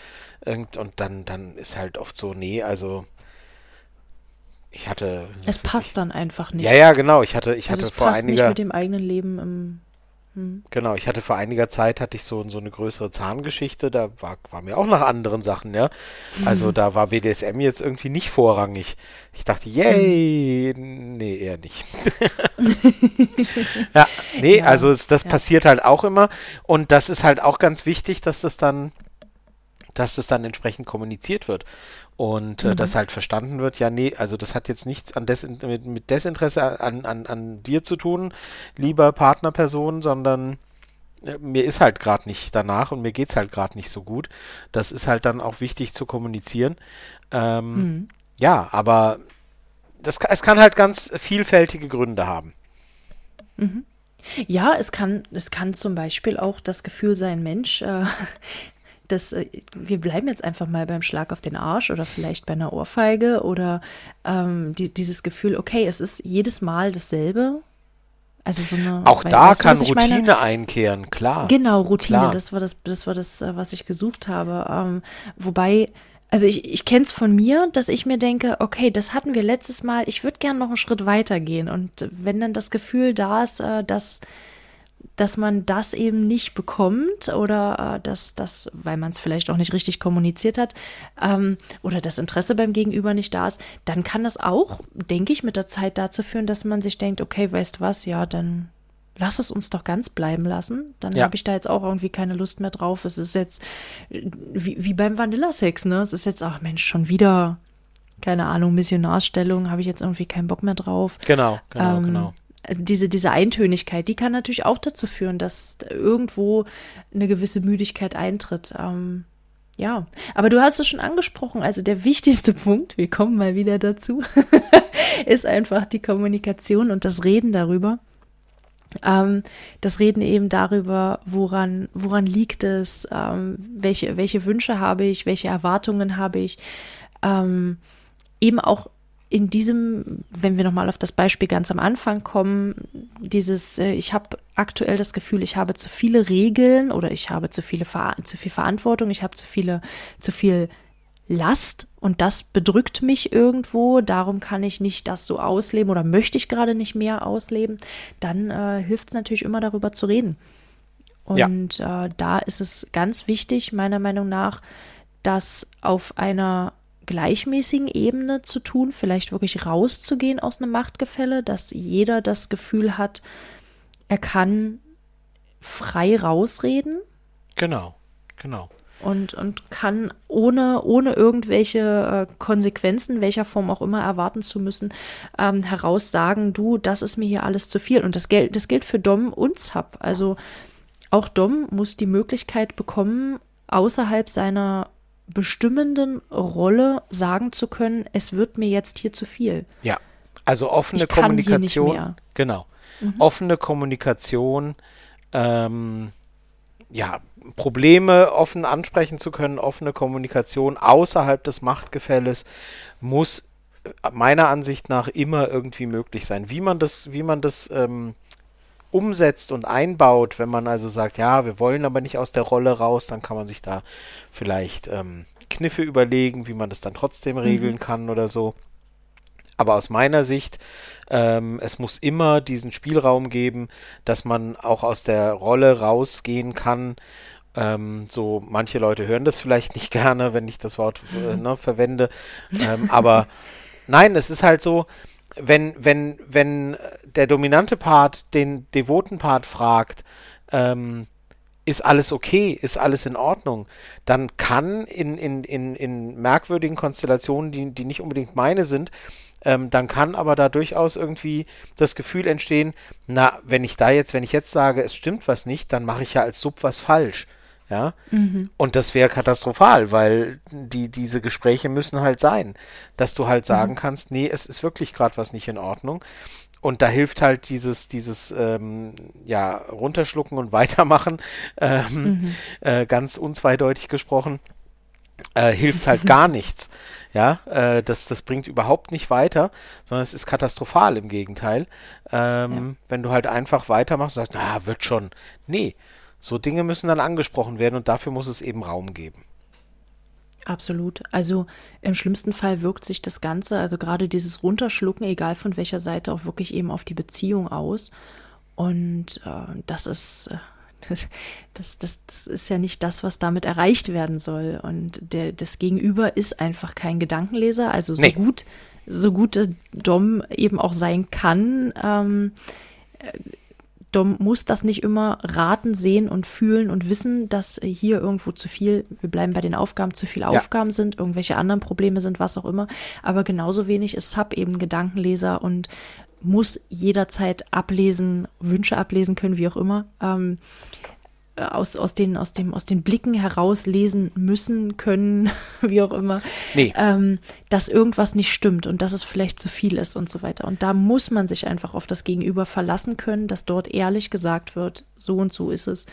irgend, und dann, dann ist halt oft so, nee, also ich hatte. es passt ich. dann einfach nicht. Ja, ja, genau. Ich hatte, ich also hatte es vor passt nicht einiger, mit dem eigenen Leben im. Hm. genau, ich hatte vor einiger Zeit hatte ich so, so eine größere Zahngeschichte, da war, war mir auch nach anderen Sachen, ja. Also da war BDSM jetzt irgendwie nicht vorrangig. Ich dachte, yay, nee, eher nicht. ja, nee, Ja, also es, das ja. passiert halt auch immer und das ist halt auch ganz wichtig, dass das dann, dass das dann entsprechend kommuniziert wird und äh, Mhm. dass halt verstanden wird, ja, nee, also das hat jetzt nichts an Desin mit, mit Desinteresse an, an, an dir zu tun, lieber Partnerperson, sondern äh, mir ist halt gerade nicht danach und mir geht's halt gerade nicht so gut. Das ist halt dann auch wichtig zu kommunizieren. Ähm, Hm. Ja, aber das, es kann halt ganz vielfältige Gründe haben. Ja, es kann, es kann zum Beispiel auch das Gefühl sein, Mensch, äh, das, äh, wir bleiben jetzt einfach mal beim Schlag auf den Arsch oder vielleicht bei einer Ohrfeige oder ähm, die, dieses Gefühl, okay, es ist jedes Mal dasselbe. Also so eine. Auch da weißt kann ich meine? Routine einkehren, klar. Genau, Routine, Klar. das war das, das war das, äh, was ich gesucht habe. Ähm, wobei, also ich, ich kenne es von mir, dass ich mir denke, okay, das hatten wir letztes Mal, ich würde gern noch einen Schritt weiter gehen. Und wenn dann das Gefühl da ist, äh, dass, dass man das eben nicht bekommt oder äh, dass das, weil man es vielleicht auch nicht richtig kommuniziert hat ähm, oder das Interesse beim Gegenüber nicht da ist, dann kann das auch, denke ich, mit der Zeit dazu führen, dass man sich denkt, okay, weißt du was, ja, dann lass es uns doch ganz bleiben lassen. Dann Ja. habe ich da jetzt auch irgendwie keine Lust mehr drauf. Es ist jetzt äh, wie, wie beim Vanilla-Sex, ne? Es ist jetzt, ach Mensch, schon wieder, keine Ahnung, Missionarstellung, habe ich jetzt irgendwie keinen Bock mehr drauf. Genau, genau, Ähm, genau. Also diese, diese Eintönigkeit, die kann natürlich auch dazu führen, dass irgendwo eine gewisse Müdigkeit eintritt. Ähm, ja, aber du hast es schon angesprochen, also der wichtigste Punkt, wir kommen mal wieder dazu, ist einfach die Kommunikation und das Reden darüber. Ähm, das Reden eben darüber, woran, woran liegt es, ähm, welche, welche Wünsche habe ich, welche Erwartungen habe ich. Ähm, eben auch in diesem, wenn wir nochmal auf das Beispiel ganz am Anfang kommen, dieses, äh, ich habe aktuell das Gefühl, ich habe zu viele Regeln oder ich habe zu viele zu viel Verantwortung, ich habe zu viele, zu viel Last und das bedrückt mich irgendwo, darum kann ich nicht das so ausleben oder möchte ich gerade nicht mehr ausleben, dann äh, hilft es natürlich immer darüber zu reden. Ja. Und äh, da ist es ganz wichtig, meiner Meinung nach, das auf einer gleichmäßigen Ebene zu tun, vielleicht wirklich rauszugehen aus einem Machtgefälle, dass jeder das Gefühl hat, er kann frei rausreden Genau, genau. und, und kann ohne, ohne irgendwelche äh, Konsequenzen, welcher Form auch immer erwarten zu müssen, ähm, heraus sagen, du, das ist mir hier alles zu viel. Und das, gilt das gilt für Dom und Sub. Also auch Dom muss die Möglichkeit bekommen, außerhalb seiner bestimmenden Rolle sagen zu können, es wird mir jetzt hier zu viel. Ja, also offene Ich Kommunikation. Genau. Offene Kommunikation, ähm, ja, Probleme offen ansprechen zu können, offene Kommunikation außerhalb des Machtgefälles muss meiner Ansicht nach immer irgendwie möglich sein. Wie man das, wie man das ähm, umsetzt und einbaut, wenn man also sagt, ja, wir wollen aber nicht aus der Rolle raus, dann kann man sich da vielleicht ähm, Kniffe überlegen, wie man das dann trotzdem regeln kann oder so. Aber aus meiner Sicht, ähm, es muss immer diesen Spielraum geben, dass man auch aus der Rolle rausgehen kann. Ähm, so, manche Leute hören das vielleicht nicht gerne, wenn ich das Wort äh, ne, verwende. Ähm, aber nein, es ist halt so, wenn, wenn, wenn der dominante Part den devoten Part fragt, ähm, ist alles okay, ist alles in Ordnung, dann kann in, in, in, in merkwürdigen Konstellationen, die, die nicht unbedingt meine sind, ähm, dann kann aber da durchaus irgendwie das Gefühl entstehen, na, wenn ich da jetzt, wenn ich jetzt sage, es stimmt was nicht, dann mache ich ja als Sub was falsch. Ja. Mhm. Und das wäre katastrophal, weil die, diese Gespräche müssen halt sein, dass du halt sagen mhm. kannst, nee, es ist wirklich gerade was nicht in Ordnung. Und da hilft halt dieses, dieses ähm, ja, runterschlucken und weitermachen, ähm, mhm. äh, ganz unzweideutig gesprochen, äh, hilft halt gar nichts. Ja, äh, das, das bringt überhaupt nicht weiter, sondern es ist katastrophal im Gegenteil. Ähm, ja. Wenn du halt einfach weitermachst und sagst, na, wird schon. Nee, so Dinge müssen dann angesprochen werden und dafür muss es eben Raum geben. Absolut. Also im schlimmsten Fall wirkt sich das Ganze, also gerade dieses Runterschlucken, egal von welcher Seite, auch wirklich eben auf die Beziehung aus. Und äh, das ist. Äh, das, das, das ist ja nicht das, was damit erreicht werden soll. Und der, das Gegenüber ist einfach kein Gedankenleser. Also so nee. gut, so gut Dom eben auch sein kann, ähm, Dom muss das nicht immer raten, sehen und fühlen und wissen, dass hier irgendwo zu viel, wir bleiben bei den Aufgaben, zu viele ja. Aufgaben sind, irgendwelche anderen Probleme sind, was auch immer. Aber genauso wenig ist Sub eben Gedankenleser und muss jederzeit ablesen, Wünsche ablesen können, wie auch immer. Ähm, äh, aus, aus, den, aus, dem, aus den Blicken herauslesen müssen, können, wie auch immer, nee. ähm, dass irgendwas nicht stimmt und dass es vielleicht zu viel ist und so weiter. Und da muss man sich einfach auf das Gegenüber verlassen können, dass dort ehrlich gesagt wird, so und so ist es.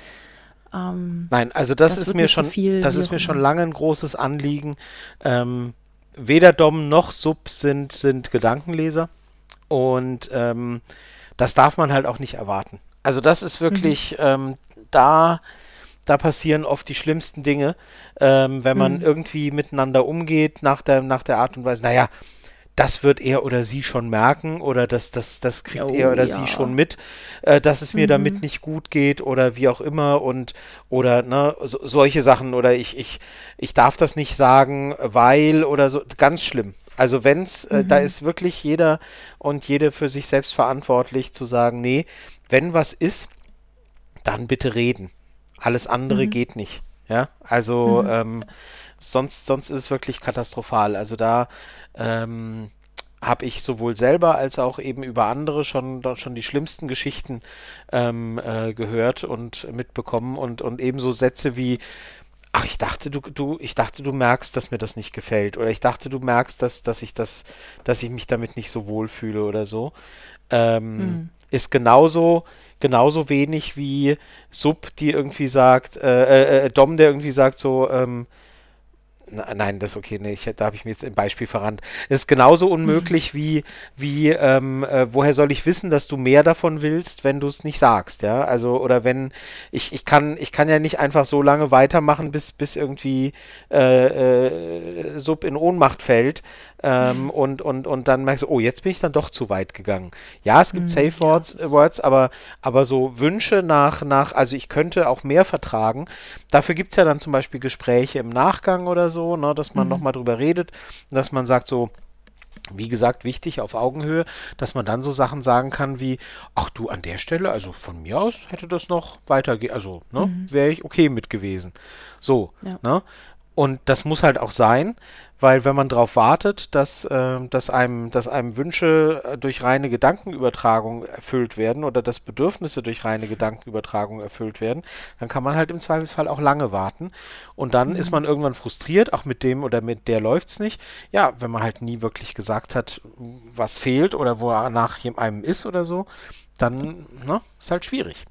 Ähm, Nein, also das, das ist mir schon, viel, das ist mir schon lange ein großes Anliegen. Ähm, weder Dom noch Sub sind, sind Gedankenleser und ähm, das darf man halt auch nicht erwarten. Also das ist wirklich, mhm. ähm, da, da passieren oft die schlimmsten Dinge, ähm, wenn man mhm. irgendwie miteinander umgeht nach der, nach der Art und Weise, naja, das wird er oder sie schon merken oder das, das, das kriegt oh, er oder ja. sie schon mit, äh, dass es mir mhm. damit nicht gut geht oder wie auch immer und oder ne, so, solche Sachen oder ich, ich, ich darf das nicht sagen, weil oder so, ganz schlimm. Also wenn's, äh, da mhm. ist wirklich jeder und jede für sich selbst verantwortlich zu sagen, nee, wenn was ist, dann bitte reden. Alles andere mhm. geht nicht. Ja, also mhm. ähm, sonst, sonst ist es wirklich katastrophal. Also da ähm, habe ich sowohl selber als auch eben über andere schon, schon die schlimmsten Geschichten ähm, äh, gehört und mitbekommen und, und ebenso Sätze wie, ach, ich dachte, du, du, ich dachte, du merkst, dass mir das nicht gefällt. Oder ich dachte, du merkst, dass, dass ich das, dass ich mich damit nicht so wohl fühle oder so. Ähm, mhm. Ist genauso genauso wenig wie Sub, die irgendwie sagt, äh, äh, äh, Dom, der irgendwie sagt so, ähm, Nein, das ist okay. Nee, ich, da habe ich mir jetzt im Beispiel verrannt. Es ist genauso unmöglich wie, wie ähm, äh, woher soll ich wissen, dass du mehr davon willst, wenn du es nicht sagst, ja? Also, oder wenn, ich, ich kann, ich kann ja nicht einfach so lange weitermachen, bis, bis irgendwie äh, äh, Sub in Ohnmacht fällt, ähm, und, und, und dann merkst du, oh, jetzt bin ich dann doch zu weit gegangen. Ja, es gibt mm, Safe Words, ja, Words aber, aber so Wünsche nach, nach, also ich könnte auch mehr vertragen. Dafür gibt es ja dann zum Beispiel Gespräche im Nachgang oder so, ne, dass man mhm. nochmal drüber redet, dass man sagt so, wie gesagt, wichtig auf Augenhöhe, dass man dann so Sachen sagen kann wie, ach du, an der Stelle, also von mir aus hätte das noch weitergehen, also ne, mhm. wäre ich okay mit gewesen. So, ja. ne? Und das muss halt auch sein, weil wenn man darauf wartet, dass, äh, dass, einem, dass einem Wünsche äh, durch reine Gedankenübertragung erfüllt werden oder dass Bedürfnisse durch reine Gedankenübertragung erfüllt werden, dann kann man halt im Zweifelsfall auch lange warten. Und dann mhm. ist man irgendwann frustriert, auch mit dem oder mit der läuft's nicht. Ja, wenn man halt nie wirklich gesagt hat, was fehlt oder wo er nach einem ist oder so, dann ne, ist halt schwierig.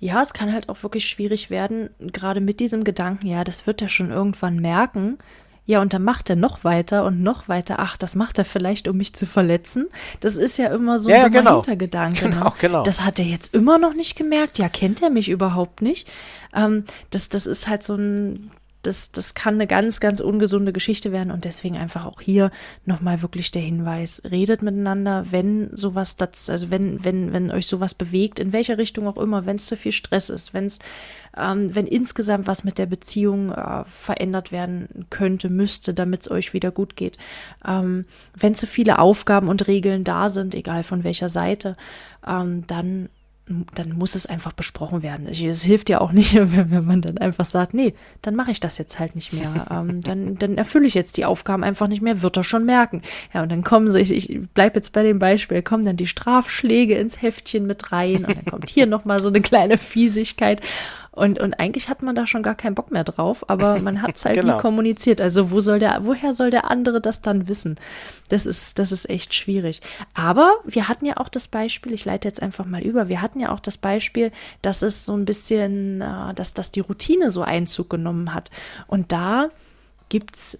Ja, es kann halt auch wirklich schwierig werden, gerade mit diesem Gedanken, ja, das wird er schon irgendwann merken. Ja, und dann macht er noch weiter und noch weiter. Ach, das macht er vielleicht, um mich zu verletzen. Das ist ja immer so ja, ein genau. Hintergedanke. Genau, ne? genau. Das hat er jetzt immer noch nicht gemerkt. Ja, kennt er mich überhaupt nicht? Ähm, das, das ist halt so ein das, das kann eine ganz, ganz ungesunde Geschichte werden und deswegen einfach auch hier nochmal wirklich der Hinweis, redet miteinander, wenn sowas, das, also wenn, wenn, wenn euch sowas bewegt, in welcher Richtung auch immer, wenn es zu viel Stress ist, wenn es, ähm, wenn insgesamt was mit der Beziehung äh, verändert werden könnte, müsste, damit es euch wieder gut geht, ähm, wenn zu viele Aufgaben und Regeln da sind, egal von welcher Seite, ähm, dann dann muss es einfach besprochen werden. Es hilft ja auch nicht, wenn, man dann einfach sagt, nee, dann mache ich das jetzt halt nicht mehr. ähm, dann, dann erfülle ich jetzt die Aufgaben einfach nicht mehr, wird er schon merken. Ja, und dann kommen sie, ich, ich bleibe jetzt bei dem Beispiel, kommen dann die Strafschläge ins Heftchen mit rein und dann kommt hier nochmal so eine kleine Fiesigkeit. Und, und eigentlich hat man da schon gar keinen Bock mehr drauf, aber man hat es halt genau. nie kommuniziert. Also wo soll der, woher soll der andere das dann wissen? Das ist, das ist echt schwierig. Aber wir hatten ja auch das Beispiel, ich leite jetzt einfach mal über, wir hatten ja auch das Beispiel, dass es so ein bisschen, äh, dass, dass die Routine so Einzug genommen hat. Und da gibt's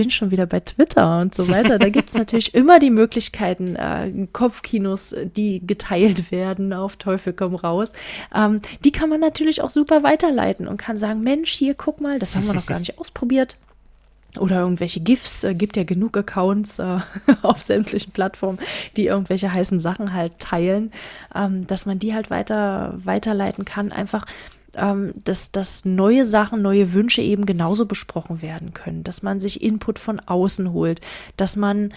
bin schon wieder bei Twitter und so weiter. Da gibt es natürlich immer die Möglichkeiten, äh, Kopfkinos, die geteilt werden, auf Teufel komm raus. Ähm, die kann man natürlich auch super weiterleiten und kann sagen, Mensch, hier, guck mal, das haben wir noch gar nicht ausprobiert. Oder irgendwelche GIFs, äh, gibt ja genug Accounts äh, auf sämtlichen Plattformen, die irgendwelche heißen Sachen halt teilen, ähm, dass man die halt weiter weiterleiten kann. Einfach ähm, dass, dass neue Sachen, neue Wünsche eben genauso besprochen werden können, dass man sich Input von außen holt, dass man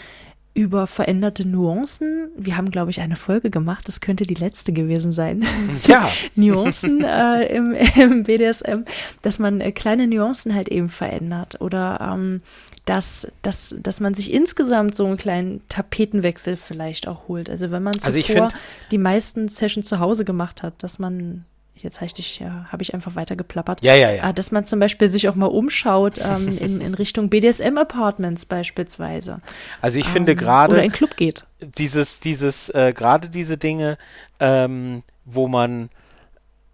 über veränderte Nuancen. Wir haben, glaube ich, eine Folge gemacht, das könnte die letzte gewesen sein. Ja. Nuancen äh, im, im, BDSM, dass man äh, kleine Nuancen halt eben verändert oder ähm, dass, dass, dass man sich insgesamt so einen kleinen Tapetenwechsel vielleicht auch holt. Also wenn man also zuvor also die meisten Sessions zu Hause gemacht hat, dass man jetzt habe ich, ja, hab ich einfach weiter geplappert. Ja, ja, ja. Dass man zum Beispiel sich auch mal umschaut ähm, in, in Richtung BDSM-Apartments beispielsweise. Also ich ähm, finde gerade. Oder in Club geht. Dieses, dieses, äh, gerade diese Dinge, ähm, wo man,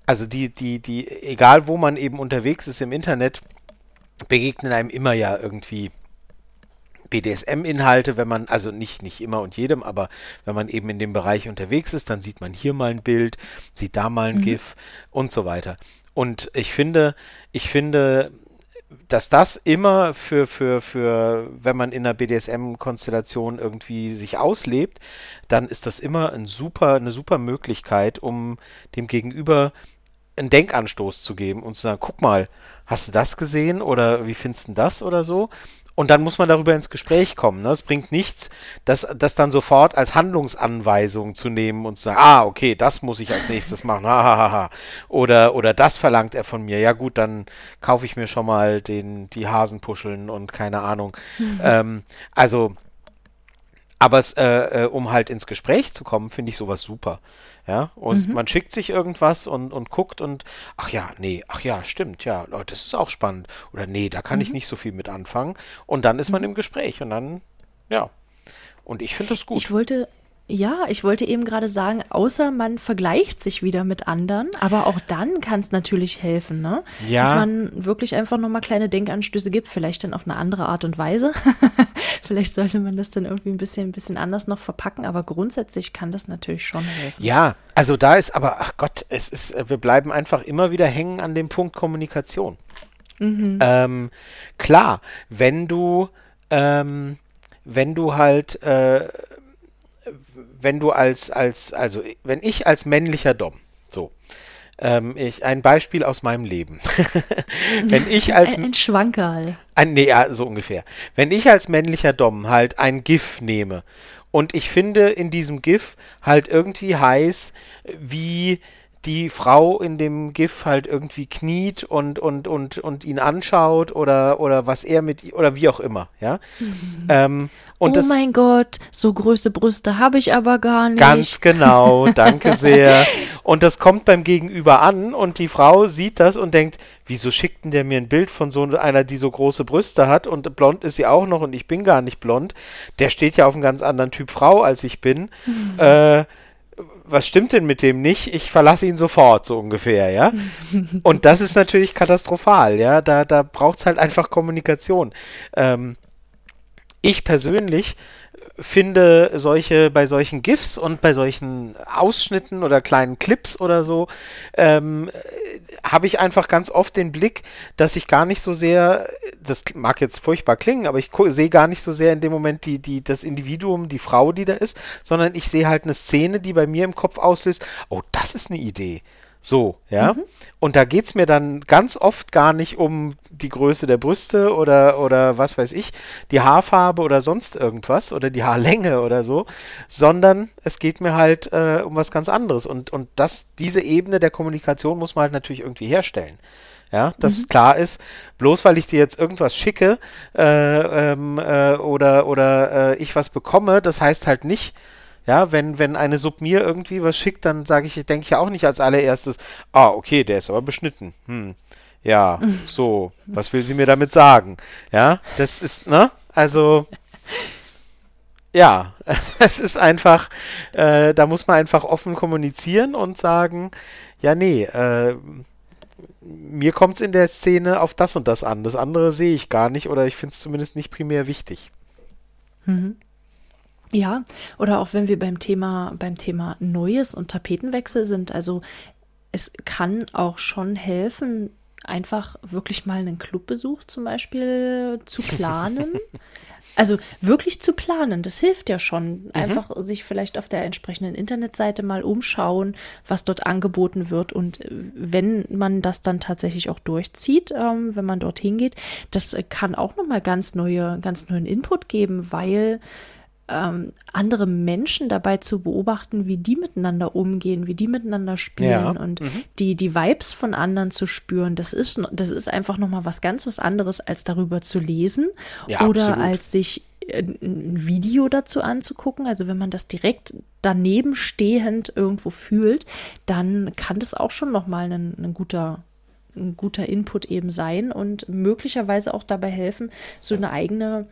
also die, die, die, egal wo man eben unterwegs ist im Internet, begegnen einem immer ja irgendwie BDSM-Inhalte, wenn man, also nicht, nicht immer und jedem, aber wenn man eben in dem Bereich unterwegs ist, dann sieht man hier mal ein Bild, sieht da mal ein mhm. GIF und so weiter. Und ich finde, ich finde, dass das immer für, für, für, wenn man in einer BDSM-Konstellation irgendwie sich auslebt, dann ist das immer ein super, eine super Möglichkeit, um dem Gegenüber einen Denkanstoß zu geben und zu sagen, guck mal, hast du das gesehen oder wie findest du das oder so? Und dann muss man darüber ins Gespräch kommen. Ne? Es bringt nichts, das, das dann sofort als Handlungsanweisung zu nehmen und zu sagen, ah, okay, das muss ich als nächstes machen. Ha, ha, ha. Oder, oder das verlangt er von mir. Ja gut, dann kaufe ich mir schon mal den, die Hasenpuscheln und keine Ahnung. Mhm. Ähm, also, aber es, äh, äh, um halt ins Gespräch zu kommen, finde ich sowas super. Ja, und mhm. man schickt sich irgendwas und, und guckt und, ach ja, nee, ach ja, stimmt, ja, das ist auch spannend. Oder nee, da kann mhm. ich nicht so viel mit anfangen. Und dann ist man mhm. im Gespräch und dann, ja. Und ich finde das gut. Ich wollte, ja, ich wollte eben gerade sagen, außer man vergleicht sich wieder mit anderen, aber auch dann kann es natürlich helfen, ne? Ja. Dass man wirklich einfach nochmal kleine Denkanstöße gibt, vielleicht dann auf eine andere Art und Weise. vielleicht sollte man das dann irgendwie ein bisschen, ein bisschen anders noch verpacken, aber grundsätzlich kann das natürlich schon helfen. Ja, also da ist aber, ach Gott, es ist, wir bleiben einfach immer wieder hängen an dem Punkt Kommunikation. Mhm. Ähm, klar, wenn du, ähm, wenn du halt äh, wenn du als, als, also wenn ich als männlicher Dom, so, ähm, ich, ein Beispiel aus meinem Leben. wenn ich als. Ein, ein Schwankerl. Ein, nee, ja, so ungefähr. Wenn ich als männlicher Dom halt ein GIF nehme und ich finde in diesem GIF halt irgendwie heiß, wie die Frau in dem GIF halt irgendwie kniet und, und, und, und ihn anschaut oder, oder was er mit oder wie auch immer, ja. Mhm. Ähm, und oh das, mein Gott, so große Brüste habe ich aber gar nicht. Ganz genau, danke sehr. und das kommt beim Gegenüber an und die Frau sieht das und denkt, wieso schickt denn der mir ein Bild von so einer, die so große Brüste hat und blond ist sie auch noch und ich bin gar nicht blond. Der steht ja auf einem ganz anderen Typ Frau, als ich bin. Mhm. Äh, was stimmt denn mit dem nicht? Ich verlasse ihn sofort, so ungefähr, ja. Und das ist natürlich katastrophal, ja. Da, da braucht es halt einfach Kommunikation. Ähm, ich persönlich finde solche, bei solchen GIFs und bei solchen Ausschnitten oder kleinen Clips oder so, ähm, habe ich einfach ganz oft den Blick, dass ich gar nicht so sehr, das mag jetzt furchtbar klingen, aber ich sehe gar nicht so sehr in dem Moment die, die, das Individuum, die Frau, die da ist, sondern ich sehe halt eine Szene, die bei mir im Kopf auslöst, oh, das ist eine Idee. So, ja. Mhm. Und da geht es mir dann ganz oft gar nicht um die Größe der Brüste oder, oder was weiß ich, die Haarfarbe oder sonst irgendwas oder die Haarlänge oder so, sondern es geht mir halt äh, um was ganz anderes. Und, und das, diese Ebene der Kommunikation muss man halt natürlich irgendwie herstellen. Ja, dass mhm. klar ist, bloß weil ich dir jetzt irgendwas schicke äh, ähm, äh, oder, oder äh, ich was bekomme, das heißt halt nicht, ja, wenn, wenn eine Sub mir irgendwie was schickt, dann sage ich, denke ich auch nicht als allererstes, ah, okay, der ist aber beschnitten. Hm. Ja, so, was will sie mir damit sagen? Ja, das ist, ne? Also, ja, es ist einfach, äh, da muss man einfach offen kommunizieren und sagen, ja, nee, äh, mir kommt es in der Szene auf das und das an. Das andere sehe ich gar nicht oder ich finde es zumindest nicht primär wichtig. Mhm. Ja, oder auch wenn wir beim Thema, beim Thema Neues und Tapetenwechsel sind, also es kann auch schon helfen, einfach wirklich mal einen Clubbesuch zum Beispiel zu planen. Also wirklich zu planen, das hilft ja schon. Mhm. Einfach mhm. sich vielleicht auf der entsprechenden Internetseite mal umschauen, was dort angeboten wird. Und wenn man das dann tatsächlich auch durchzieht, ähm, wenn man dorthin geht, das kann auch nochmal ganz neue, ganz neuen Input geben, weil ähm, andere Menschen dabei zu beobachten, wie die miteinander umgehen, wie die miteinander spielen ja. und mhm. die, die Vibes von anderen zu spüren, das ist, das ist einfach nochmal was ganz was anderes, als darüber zu lesen ja, oder absolut. als sich äh, ein Video dazu anzugucken. Also wenn man das direkt daneben stehend irgendwo fühlt, dann kann das auch schon nochmal ein, ein guter ein guter Input eben sein und möglicherweise auch dabei helfen, so eine eigene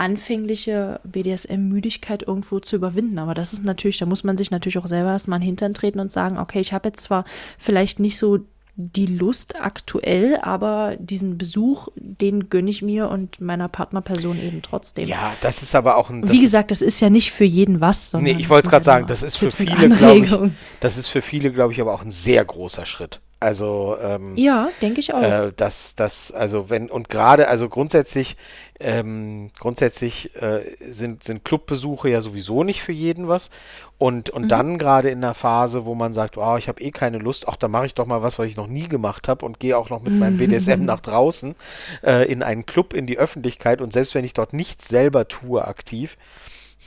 anfängliche BDSM-Müdigkeit irgendwo zu überwinden. Aber das ist natürlich, da muss man sich natürlich auch selber erstmal in den Hintern treten und sagen, okay, ich habe jetzt zwar vielleicht nicht so die Lust aktuell, aber diesen Besuch, den gönne ich mir und meiner Partnerperson eben trotzdem. Ja, das ist aber auch ein. Wie gesagt, das ist ja nicht für jeden was. Nee, ich wollte es gerade sagen, das ist für viele, glaube ich, das ist für viele, glaube ich, aber auch ein sehr großer Schritt. Also ähm, ja, denke ich auch. Äh, dass das also wenn und gerade also grundsätzlich ähm, grundsätzlich äh, sind sind Clubbesuche ja sowieso nicht für jeden was und und mhm. dann gerade in der Phase, wo man sagt, oh, ich habe eh keine Lust, ach, da mache ich doch mal was, was ich noch nie gemacht habe und gehe auch noch mit meinem BDSM nach draußen äh, in einen Club in die Öffentlichkeit und selbst wenn ich dort nichts selber tue aktiv,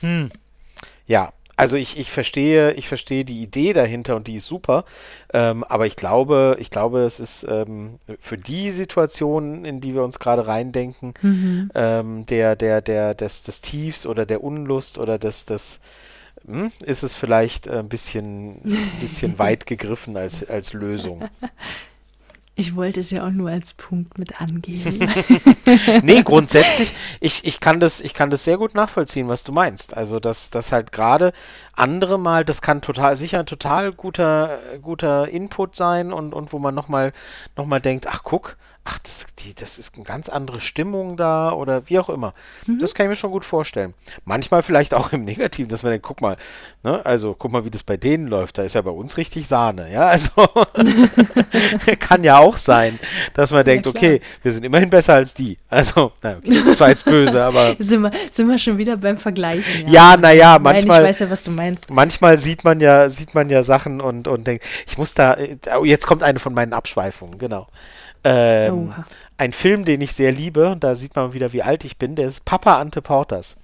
hm, ja, also ich, ich verstehe, ich verstehe die Idee dahinter und die ist super. Ähm, aber ich glaube, ich glaube, es ist ähm, für die Situation, in die wir uns gerade reindenken, mhm. ähm, der, der, der, des, des Tiefs oder der Unlust oder des, des hm, ist es vielleicht ein bisschen, ein bisschen weit gegriffen als, als Lösung. Ich wollte es ja auch nur als Punkt mit angeben. nee, grundsätzlich, ich, ich, kann das, ich kann das sehr gut nachvollziehen, was du meinst. Also, dass, dass halt gerade andere mal, das kann total sicher ein total guter, guter Input sein und, und wo man nochmal noch mal denkt, ach guck, ach, das, die, das ist eine ganz andere Stimmung da oder wie auch immer. Mhm. Das kann ich mir schon gut vorstellen. Manchmal vielleicht auch im Negativen, dass man denkt, guck mal, ne, also guck mal, wie das bei denen läuft. Da ist ja bei uns richtig Sahne, ja. Also kann ja auch sein, dass man denkt, ja, okay, wir sind immerhin besser als die. Also, na, okay, das war jetzt böse, aber. sind, wir, sind wir schon wieder beim Vergleichen. Ja, naja, manchmal. Nein, ich weiß ja, was du meinst. Manchmal sieht man ja, sieht man ja Sachen und, und denkt, ich muss da, oh, jetzt kommt eine von meinen Abschweifungen, genau. Ähm, ein Film, den ich sehr liebe, da sieht man wieder, wie alt ich bin, der ist Papa Ante Porters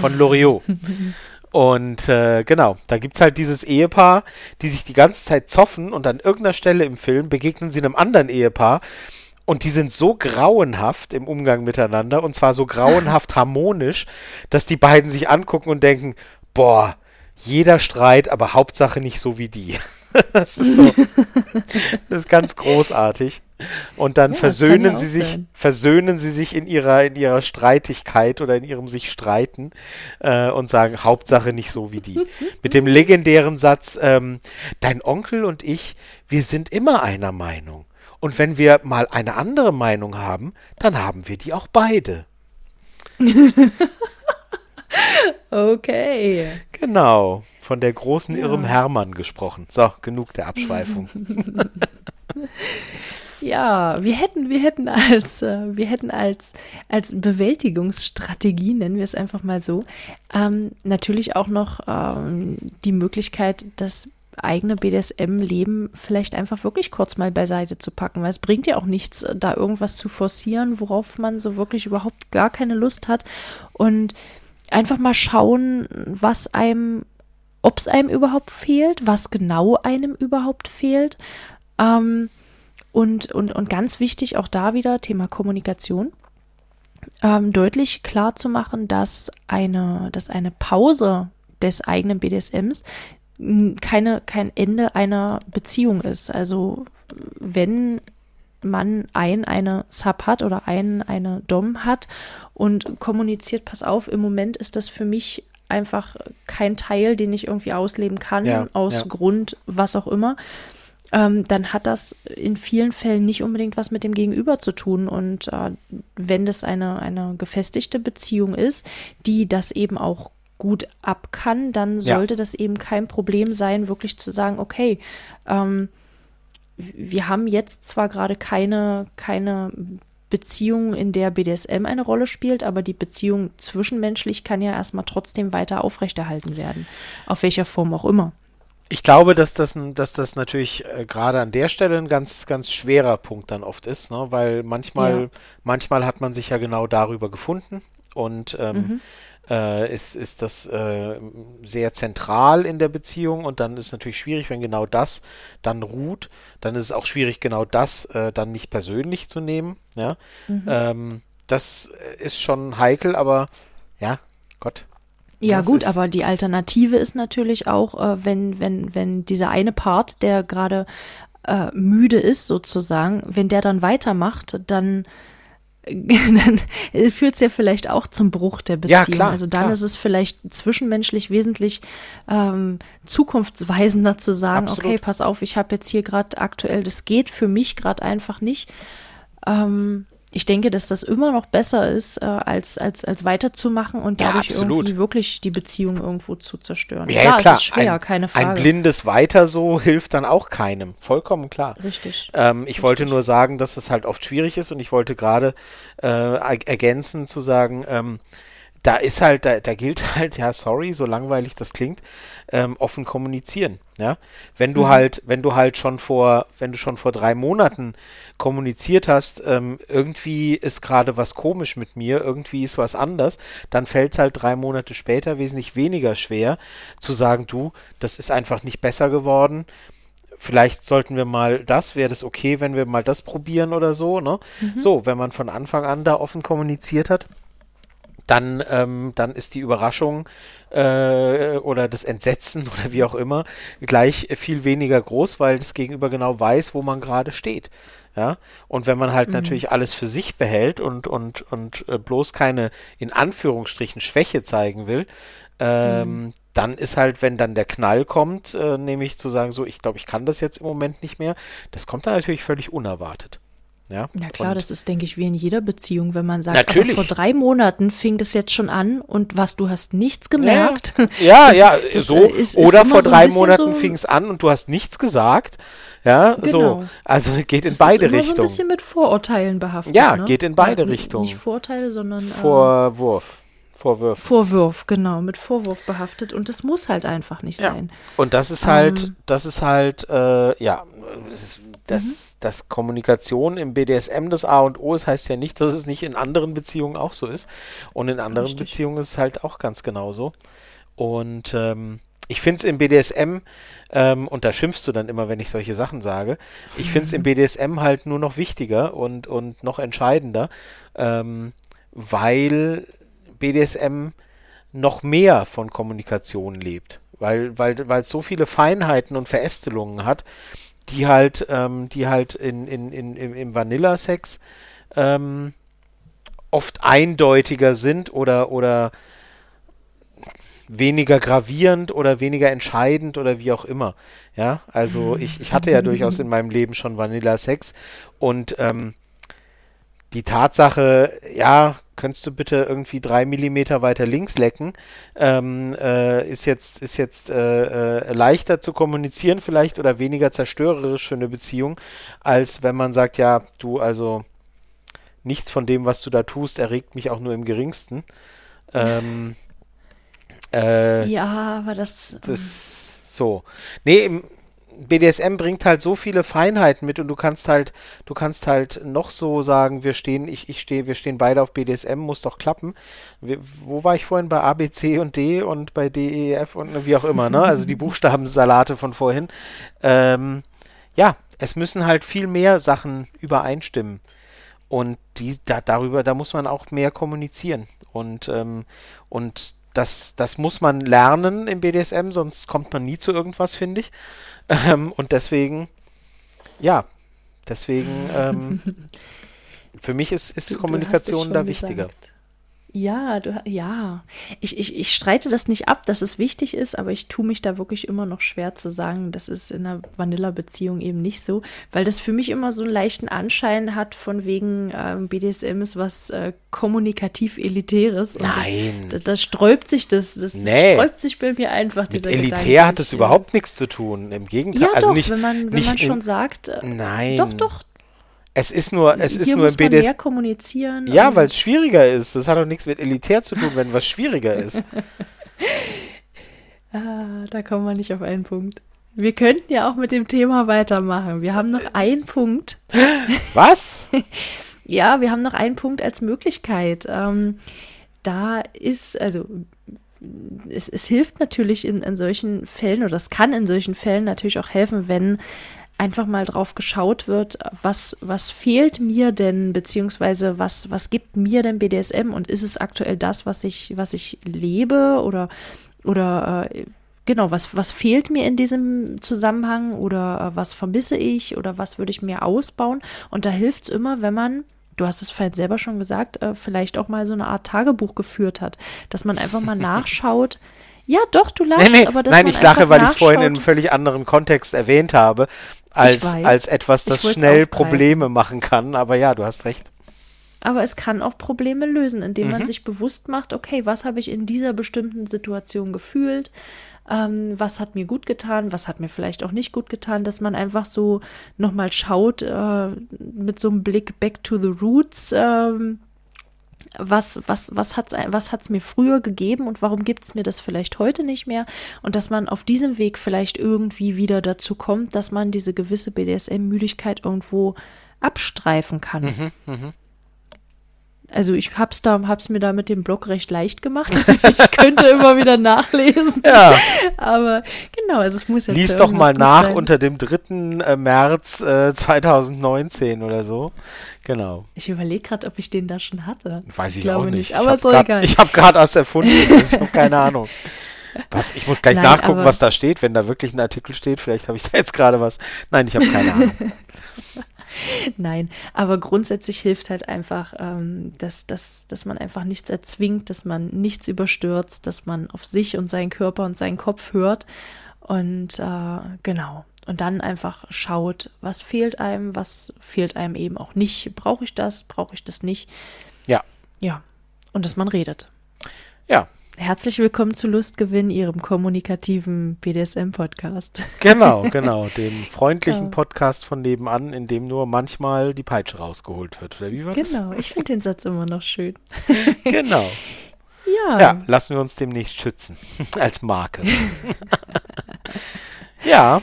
von Loriot. Und äh, genau, da gibt es halt dieses Ehepaar, die sich die ganze Zeit zoffen und an irgendeiner Stelle im Film begegnen sie einem anderen Ehepaar und die sind so grauenhaft im Umgang miteinander und zwar so grauenhaft harmonisch, dass die beiden sich angucken und denken, boah, jeder Streit, aber Hauptsache nicht so wie die. das ist so, das ist ganz großartig. Und dann ja, versöhnen sie sich, sein. versöhnen sie sich in ihrer, in ihrer Streitigkeit oder in ihrem sich streiten äh, und sagen, Hauptsache nicht so wie die. Mit dem legendären Satz, ähm, dein Onkel und ich, wir sind immer einer Meinung. Und wenn wir mal eine andere Meinung haben, dann haben wir die auch beide. okay. Genau, von der großen ja. Irrem Hermann gesprochen. So, genug der Abschweifung. Ja, wir hätten, wir hätten als, äh, wir hätten als, als Bewältigungsstrategie, nennen wir es einfach mal so, ähm, natürlich auch noch ähm, die Möglichkeit, dass eigene BDSM-Leben vielleicht einfach wirklich kurz mal beiseite zu packen, weil es bringt ja auch nichts, da irgendwas zu forcieren, worauf man so wirklich überhaupt gar keine Lust hat und einfach mal schauen, was einem, ob es einem überhaupt fehlt, was genau einem überhaupt fehlt. Ähm, und, und, und ganz wichtig auch da wieder Thema Kommunikation. Ähm, deutlich klar zu machen, dass eine, dass eine Pause des eigenen BDSMs keine, kein Ende einer Beziehung ist. Also wenn man ein eine Sub hat oder ein eine Dom hat und kommuniziert, pass auf, im Moment ist das für mich einfach kein Teil, den ich irgendwie ausleben kann, ja, aus ja. Grund was auch immer, ähm, dann hat das in vielen Fällen nicht unbedingt was mit dem Gegenüber zu tun. Und äh, wenn das eine, eine gefestigte Beziehung ist, die das eben auch gut ab kann, dann sollte ja. das eben kein Problem sein, wirklich zu sagen, okay, ähm, wir haben jetzt zwar gerade keine, keine Beziehung, in der BDSM eine Rolle spielt, aber die Beziehung zwischenmenschlich kann ja erstmal trotzdem weiter aufrechterhalten werden. Auf welcher Form auch immer. Ich glaube, dass das, dass das natürlich äh, gerade an der Stelle ein ganz, ganz schwerer Punkt dann oft ist, ne? weil manchmal, ja. manchmal hat man sich ja genau darüber gefunden und ähm, mhm äh, ist, ist das äh, sehr zentral in der Beziehung und dann ist es natürlich schwierig, wenn genau das dann ruht, dann ist es auch schwierig, genau das äh, dann nicht persönlich zu nehmen. Ja? Mhm. Ähm, das ist schon heikel, aber ja, Gott. Ja gut, aber die Alternative ist natürlich auch, äh, wenn, wenn, wenn dieser eine Part, der gerade äh, müde ist sozusagen, wenn der dann weitermacht, dann dann führt es ja vielleicht auch zum Bruch der Beziehung. Ja, klar, also dann klar. ist es vielleicht zwischenmenschlich wesentlich ähm, zukunftsweisender zu sagen, Absolut. okay, pass auf, ich habe jetzt hier gerade aktuell, das geht für mich gerade einfach nicht. Ähm, ich denke, dass das immer noch besser ist, äh, als, als, als weiterzumachen und dadurch ja, irgendwie wirklich die Beziehung irgendwo zu zerstören. Ja, klar, klar. ist schwer, ein, keine Frage. Ein blindes Weiter so hilft dann auch keinem. Vollkommen klar. Richtig. Ähm, ich Richtig. wollte nur sagen, dass es halt oft schwierig ist und ich wollte gerade äh, ergänzen zu sagen, ähm, da ist halt, da, da gilt halt, ja, sorry, so langweilig das klingt, ähm, offen kommunizieren. Ja, wenn du mhm. halt, wenn du halt schon vor, wenn du schon vor drei Monaten kommuniziert hast, ähm, irgendwie ist gerade was komisch mit mir, irgendwie ist was anders, dann fällt es halt drei Monate später wesentlich weniger schwer zu sagen, du, das ist einfach nicht besser geworden. Vielleicht sollten wir mal das, wäre das okay, wenn wir mal das probieren oder so, ne? Mhm. So, wenn man von Anfang an da offen kommuniziert hat dann, ähm, dann ist die Überraschung äh, oder das Entsetzen oder wie auch immer gleich viel weniger groß, weil das Gegenüber genau weiß, wo man gerade steht. Ja, und wenn man halt mhm. natürlich alles für sich behält und, und, und äh, bloß keine in Anführungsstrichen Schwäche zeigen will, ähm, mhm. dann ist halt, wenn dann der Knall kommt, äh, nämlich zu sagen, so, ich glaube, ich kann das jetzt im Moment nicht mehr, das kommt dann natürlich völlig unerwartet. Ja, ja klar, und das ist, denke ich, wie in jeder Beziehung, wenn man sagt, natürlich. vor drei Monaten fing das jetzt schon an und was, du hast nichts gemerkt. Ja, das, ja, das so. Ist, oder ist vor drei so Monaten so fing es an und du hast nichts gesagt. Ja, genau. so. Also geht in das beide ist immer Richtungen. so ein bisschen mit Vorurteilen behaftet. Ja, ne? geht in beide ja, Richtungen. Nicht Vorurteile, sondern ähm, Vorwurf. Vorwurf. Vorwurf, genau, mit Vorwurf behaftet und das muss halt einfach nicht ja. sein. Und das ist halt, ähm, das ist halt, äh, ja, es ist dass, mhm. dass Kommunikation im BDSM das A und O ist, heißt ja nicht, dass es nicht in anderen Beziehungen auch so ist. Und in anderen Richtig. Beziehungen ist es halt auch ganz genauso. Und ähm, ich finde es im BDSM, ähm, und da schimpfst du dann immer, wenn ich solche Sachen sage, ich finde es im BDSM halt nur noch wichtiger und, und noch entscheidender, ähm, weil BDSM noch mehr von Kommunikation lebt. Weil, weil, weil es so viele Feinheiten und Verästelungen hat, die halt, ähm, die halt in, in, in, im, Vanilla-Sex ähm, oft eindeutiger sind oder, oder weniger gravierend oder weniger entscheidend oder wie auch immer. Ja, also ich, ich hatte ja durchaus in meinem Leben schon Vanilla-Sex und ähm, die Tatsache, ja, könntest du bitte irgendwie drei Millimeter weiter links lecken, ähm, äh, ist jetzt, ist jetzt äh, äh, leichter zu kommunizieren vielleicht oder weniger zerstörerisch für eine Beziehung, als wenn man sagt, ja, du, also nichts von dem, was du da tust, erregt mich auch nur im geringsten. Ähm, äh, ja, aber das. Das So. Nee, im BDSM bringt halt so viele Feinheiten mit und du kannst halt, du kannst halt noch so sagen, wir stehen, ich, ich stehe, wir stehen beide auf BDSM, muss doch klappen. Wir, wo war ich vorhin bei A, B, C und D und bei D, E, F und wie auch immer, ne? Also die Buchstabensalate von vorhin. Ähm, ja, es müssen halt viel mehr Sachen übereinstimmen. Und die, da, darüber, da muss man auch mehr kommunizieren. Und, ähm, und das, das muss man lernen im BDSM, sonst kommt man nie zu irgendwas, finde ich. Ähm, und deswegen, ja, deswegen, ähm, für mich ist, ist du, Kommunikation du da wichtiger. Gesagt. Ja, du, ja. Ich, ich, ich streite das nicht ab, dass es wichtig ist, aber ich tue mich da wirklich immer noch schwer zu sagen, das ist in einer Vanilla-Beziehung eben nicht so, weil das für mich immer so einen leichten Anschein hat, von wegen ähm, BDSM ist was äh, kommunikativ Elitäres. Nein. Das, das, sträubt sich, das, das nee. sträubt sich bei mir einfach. Mit elitär Gedanke, hat es überhaupt nichts zu tun. Im Gegenteil. Ja, also doch, nicht, wenn man, wenn nicht man schon sagt. Äh, nein. Doch, doch, es ist nur, es Hier ist nur im BDS. mehr kommunizieren. Ja, weil es schwieriger ist. Das hat doch nichts mit elitär zu tun, wenn was schwieriger ist. ah, da kommen wir nicht auf einen Punkt. Wir könnten ja auch mit dem Thema weitermachen. Wir haben noch einen Punkt. Was? ja, wir haben noch einen Punkt als Möglichkeit. Ähm, da ist, also es, es hilft natürlich in, in solchen Fällen, oder es kann in solchen Fällen natürlich auch helfen, wenn einfach mal drauf geschaut wird, was, was fehlt mir denn, beziehungsweise was, was gibt mir denn BDSM und ist es aktuell das, was ich, was ich lebe oder, oder äh, genau, was, was fehlt mir in diesem Zusammenhang oder äh, was vermisse ich oder was würde ich mir ausbauen? Und da hilft es immer, wenn man du hast es vielleicht selber schon gesagt, äh, vielleicht auch mal so eine Art Tagebuch geführt hat, dass man einfach mal nachschaut, ja, doch, du lachst, nee, nee, aber das Nein, ich lache, weil ich es vorhin in einem völlig anderen Kontext erwähnt habe, als, als etwas, das schnell Probleme machen kann. Aber ja, du hast recht. Aber es kann auch Probleme lösen, indem mhm. man sich bewusst macht, okay, was habe ich in dieser bestimmten Situation gefühlt? Ähm, was hat mir gut getan, was hat mir vielleicht auch nicht gut getan, dass man einfach so nochmal schaut äh, mit so einem Blick back to the roots. Ähm, was, was, was hat es was hat's mir früher gegeben und warum gibt es mir das vielleicht heute nicht mehr? Und dass man auf diesem Weg vielleicht irgendwie wieder dazu kommt, dass man diese gewisse BDSM-Müdigkeit irgendwo abstreifen kann. Mhm, mh. Also ich hab's da, hab's mir da mit dem Blog recht leicht gemacht. ich könnte immer wieder nachlesen. Ja. Aber genau, also es muss jetzt. Lies doch mal nach sein. unter dem 3. Äh, März äh, 2019 oder so. Genau. Ich überlege gerade, ob ich den da schon hatte. Weiß ich, ich auch nicht. nicht. Aber ich ist egal. Ich habe gerade erst erfunden. Ich habe keine Ahnung. Was? Ich muss gleich Nein, nachgucken, was da steht, wenn da wirklich ein Artikel steht. Vielleicht habe ich da jetzt gerade was. Nein, ich habe keine Ahnung. Nein, aber grundsätzlich hilft halt einfach, ähm, dass, dass, dass man einfach nichts erzwingt, dass man nichts überstürzt, dass man auf sich und seinen Körper und seinen Kopf hört. Und äh, genau. Und dann einfach schaut, was fehlt einem, was fehlt einem eben auch nicht. Brauche ich das? Brauche ich das nicht? Ja. Ja. Und dass man redet. Ja, Herzlich willkommen zu Lustgewinn, Ihrem kommunikativen BDSM-Podcast. Genau, genau, dem freundlichen Podcast von nebenan, in dem nur manchmal die Peitsche rausgeholt wird. Oder wie war das? Genau, ich finde den Satz immer noch schön. Genau. Ja. Ja, lassen wir uns demnächst schützen. Als Marke. ja.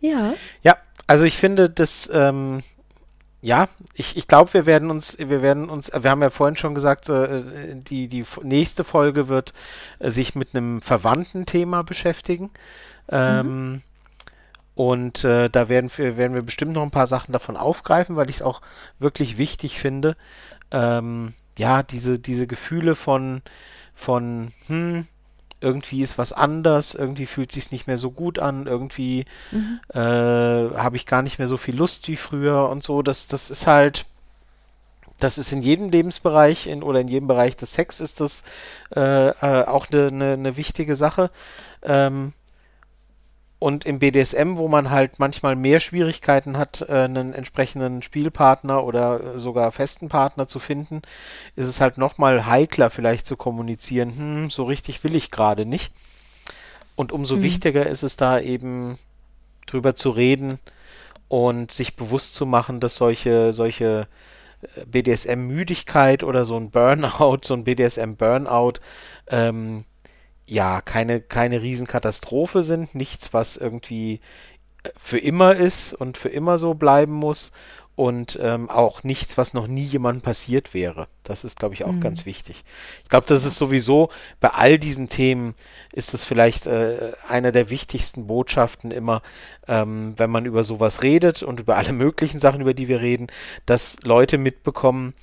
Ja. Ja, also ich finde, das ähm, ja, ich, ich glaube, wir werden uns, wir werden uns, wir haben ja vorhin schon gesagt, äh, die, die nächste Folge wird äh, sich mit einem verwandten Thema beschäftigen. Ähm. Und äh, da werden wir, werden wir bestimmt noch ein paar Sachen davon aufgreifen, weil ich es auch wirklich wichtig finde. Ähm, ja, diese, diese Gefühle von, von, hm, irgendwie ist was anders, irgendwie fühlt sich nicht mehr so gut an, irgendwie mhm. äh, habe ich gar nicht mehr so viel Lust wie früher und so. Das, das ist halt, das ist in jedem Lebensbereich in, oder in jedem Bereich des Sex ist das äh, äh, auch eine ne, ne wichtige Sache. Ähm, und im BDSM, wo man halt manchmal mehr Schwierigkeiten hat, äh, einen entsprechenden Spielpartner oder äh, sogar festen Partner zu finden, ist es halt nochmal heikler vielleicht zu kommunizieren, hm, so richtig will ich gerade nicht. Und umso mhm. wichtiger ist es da eben drüber zu reden und sich bewusst zu machen, dass solche, solche äh, BDSM-Müdigkeit oder so ein Burnout, so ein BDSM-Burnout, ähm, ja, keine, keine Riesenkatastrophe sind, nichts, was irgendwie äh, für immer ist und für immer so bleiben muss und ähm, auch nichts, was noch nie jemandem passiert wäre. Das ist, glaube ich, auch mhm. ganz wichtig. Ich glaube, das ist sowieso bei all diesen Themen ist es vielleicht äh, einer der wichtigsten Botschaften immer, ähm, wenn man über sowas redet und über alle möglichen Sachen, über die wir reden, dass Leute mitbekommen,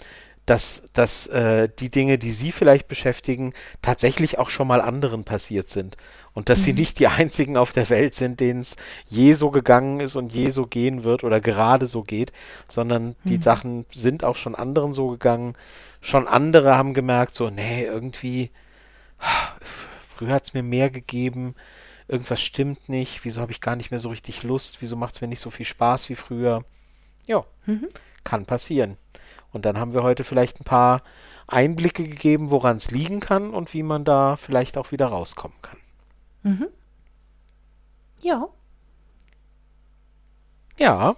dass, dass äh, die Dinge, die sie vielleicht beschäftigen, tatsächlich auch schon mal anderen passiert sind. Und dass mhm. sie nicht die einzigen auf der Welt sind, denen es je so gegangen ist und je so gehen wird oder gerade so geht, sondern mhm. die Sachen sind auch schon anderen so gegangen. Schon andere haben gemerkt, so, nee, irgendwie, früher hat es mir mehr gegeben, irgendwas stimmt nicht, wieso habe ich gar nicht mehr so richtig Lust, wieso macht es mir nicht so viel Spaß wie früher. Ja, mhm. kann passieren. Und dann haben wir heute vielleicht ein paar Einblicke gegeben, woran es liegen kann und wie man da vielleicht auch wieder rauskommen kann. Mhm. Ja. Ja.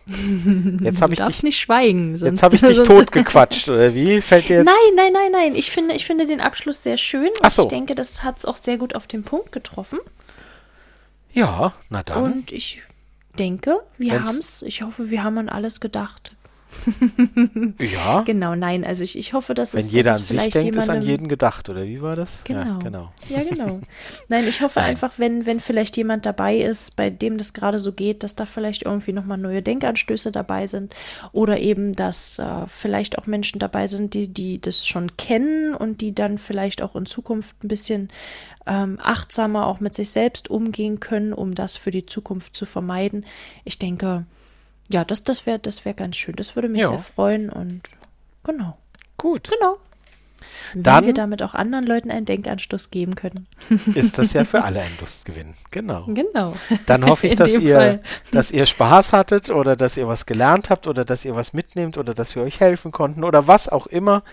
Jetzt habe ich dich nicht schweigen. Jetzt habe ich dich totgequatscht oder wie? Fällt dir jetzt? Nein, nein, nein, nein. Ich finde, ich finde den Abschluss sehr schön. Ach so. Ich denke, das hat es auch sehr gut auf den Punkt getroffen. Ja, na dann. Und ich denke, wir haben es. Ich hoffe, wir haben an alles gedacht. ja. Genau, nein, also ich, ich hoffe, dass Wenn es. jeder dass an sich denkt, ist an jeden gedacht, oder wie war das? Genau. Ja, genau. Ja, genau. Nein, ich hoffe nein. einfach, wenn, wenn vielleicht jemand dabei ist, bei dem das gerade so geht, dass da vielleicht irgendwie nochmal neue Denkanstöße dabei sind. Oder eben, dass äh, vielleicht auch Menschen dabei sind, die, die das schon kennen und die dann vielleicht auch in Zukunft ein bisschen ähm, achtsamer auch mit sich selbst umgehen können, um das für die Zukunft zu vermeiden. Ich denke, ja, das, das wäre das wär ganz schön. Das würde mich jo. sehr freuen und genau. Gut. Genau. Dann, Wenn wir damit auch anderen Leuten einen Denkanstoß geben können. Ist das ja für alle ein Lustgewinn. Genau. Genau. Dann hoffe ich, dass ihr, dass ihr Spaß hattet oder dass ihr was gelernt habt oder dass ihr was mitnehmt oder dass wir euch helfen konnten oder was auch immer.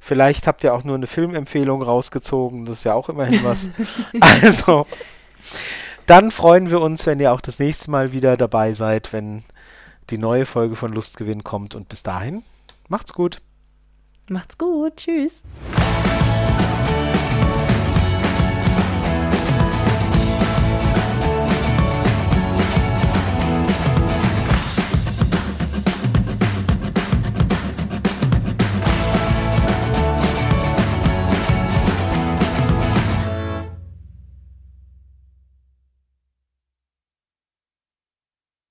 Vielleicht habt ihr auch nur eine Filmempfehlung rausgezogen. Das ist ja auch immerhin was. also, dann freuen wir uns, wenn ihr auch das nächste Mal wieder dabei seid, wenn die neue Folge von Lustgewinn kommt. Und bis dahin, macht's gut. Macht's gut. Tschüss.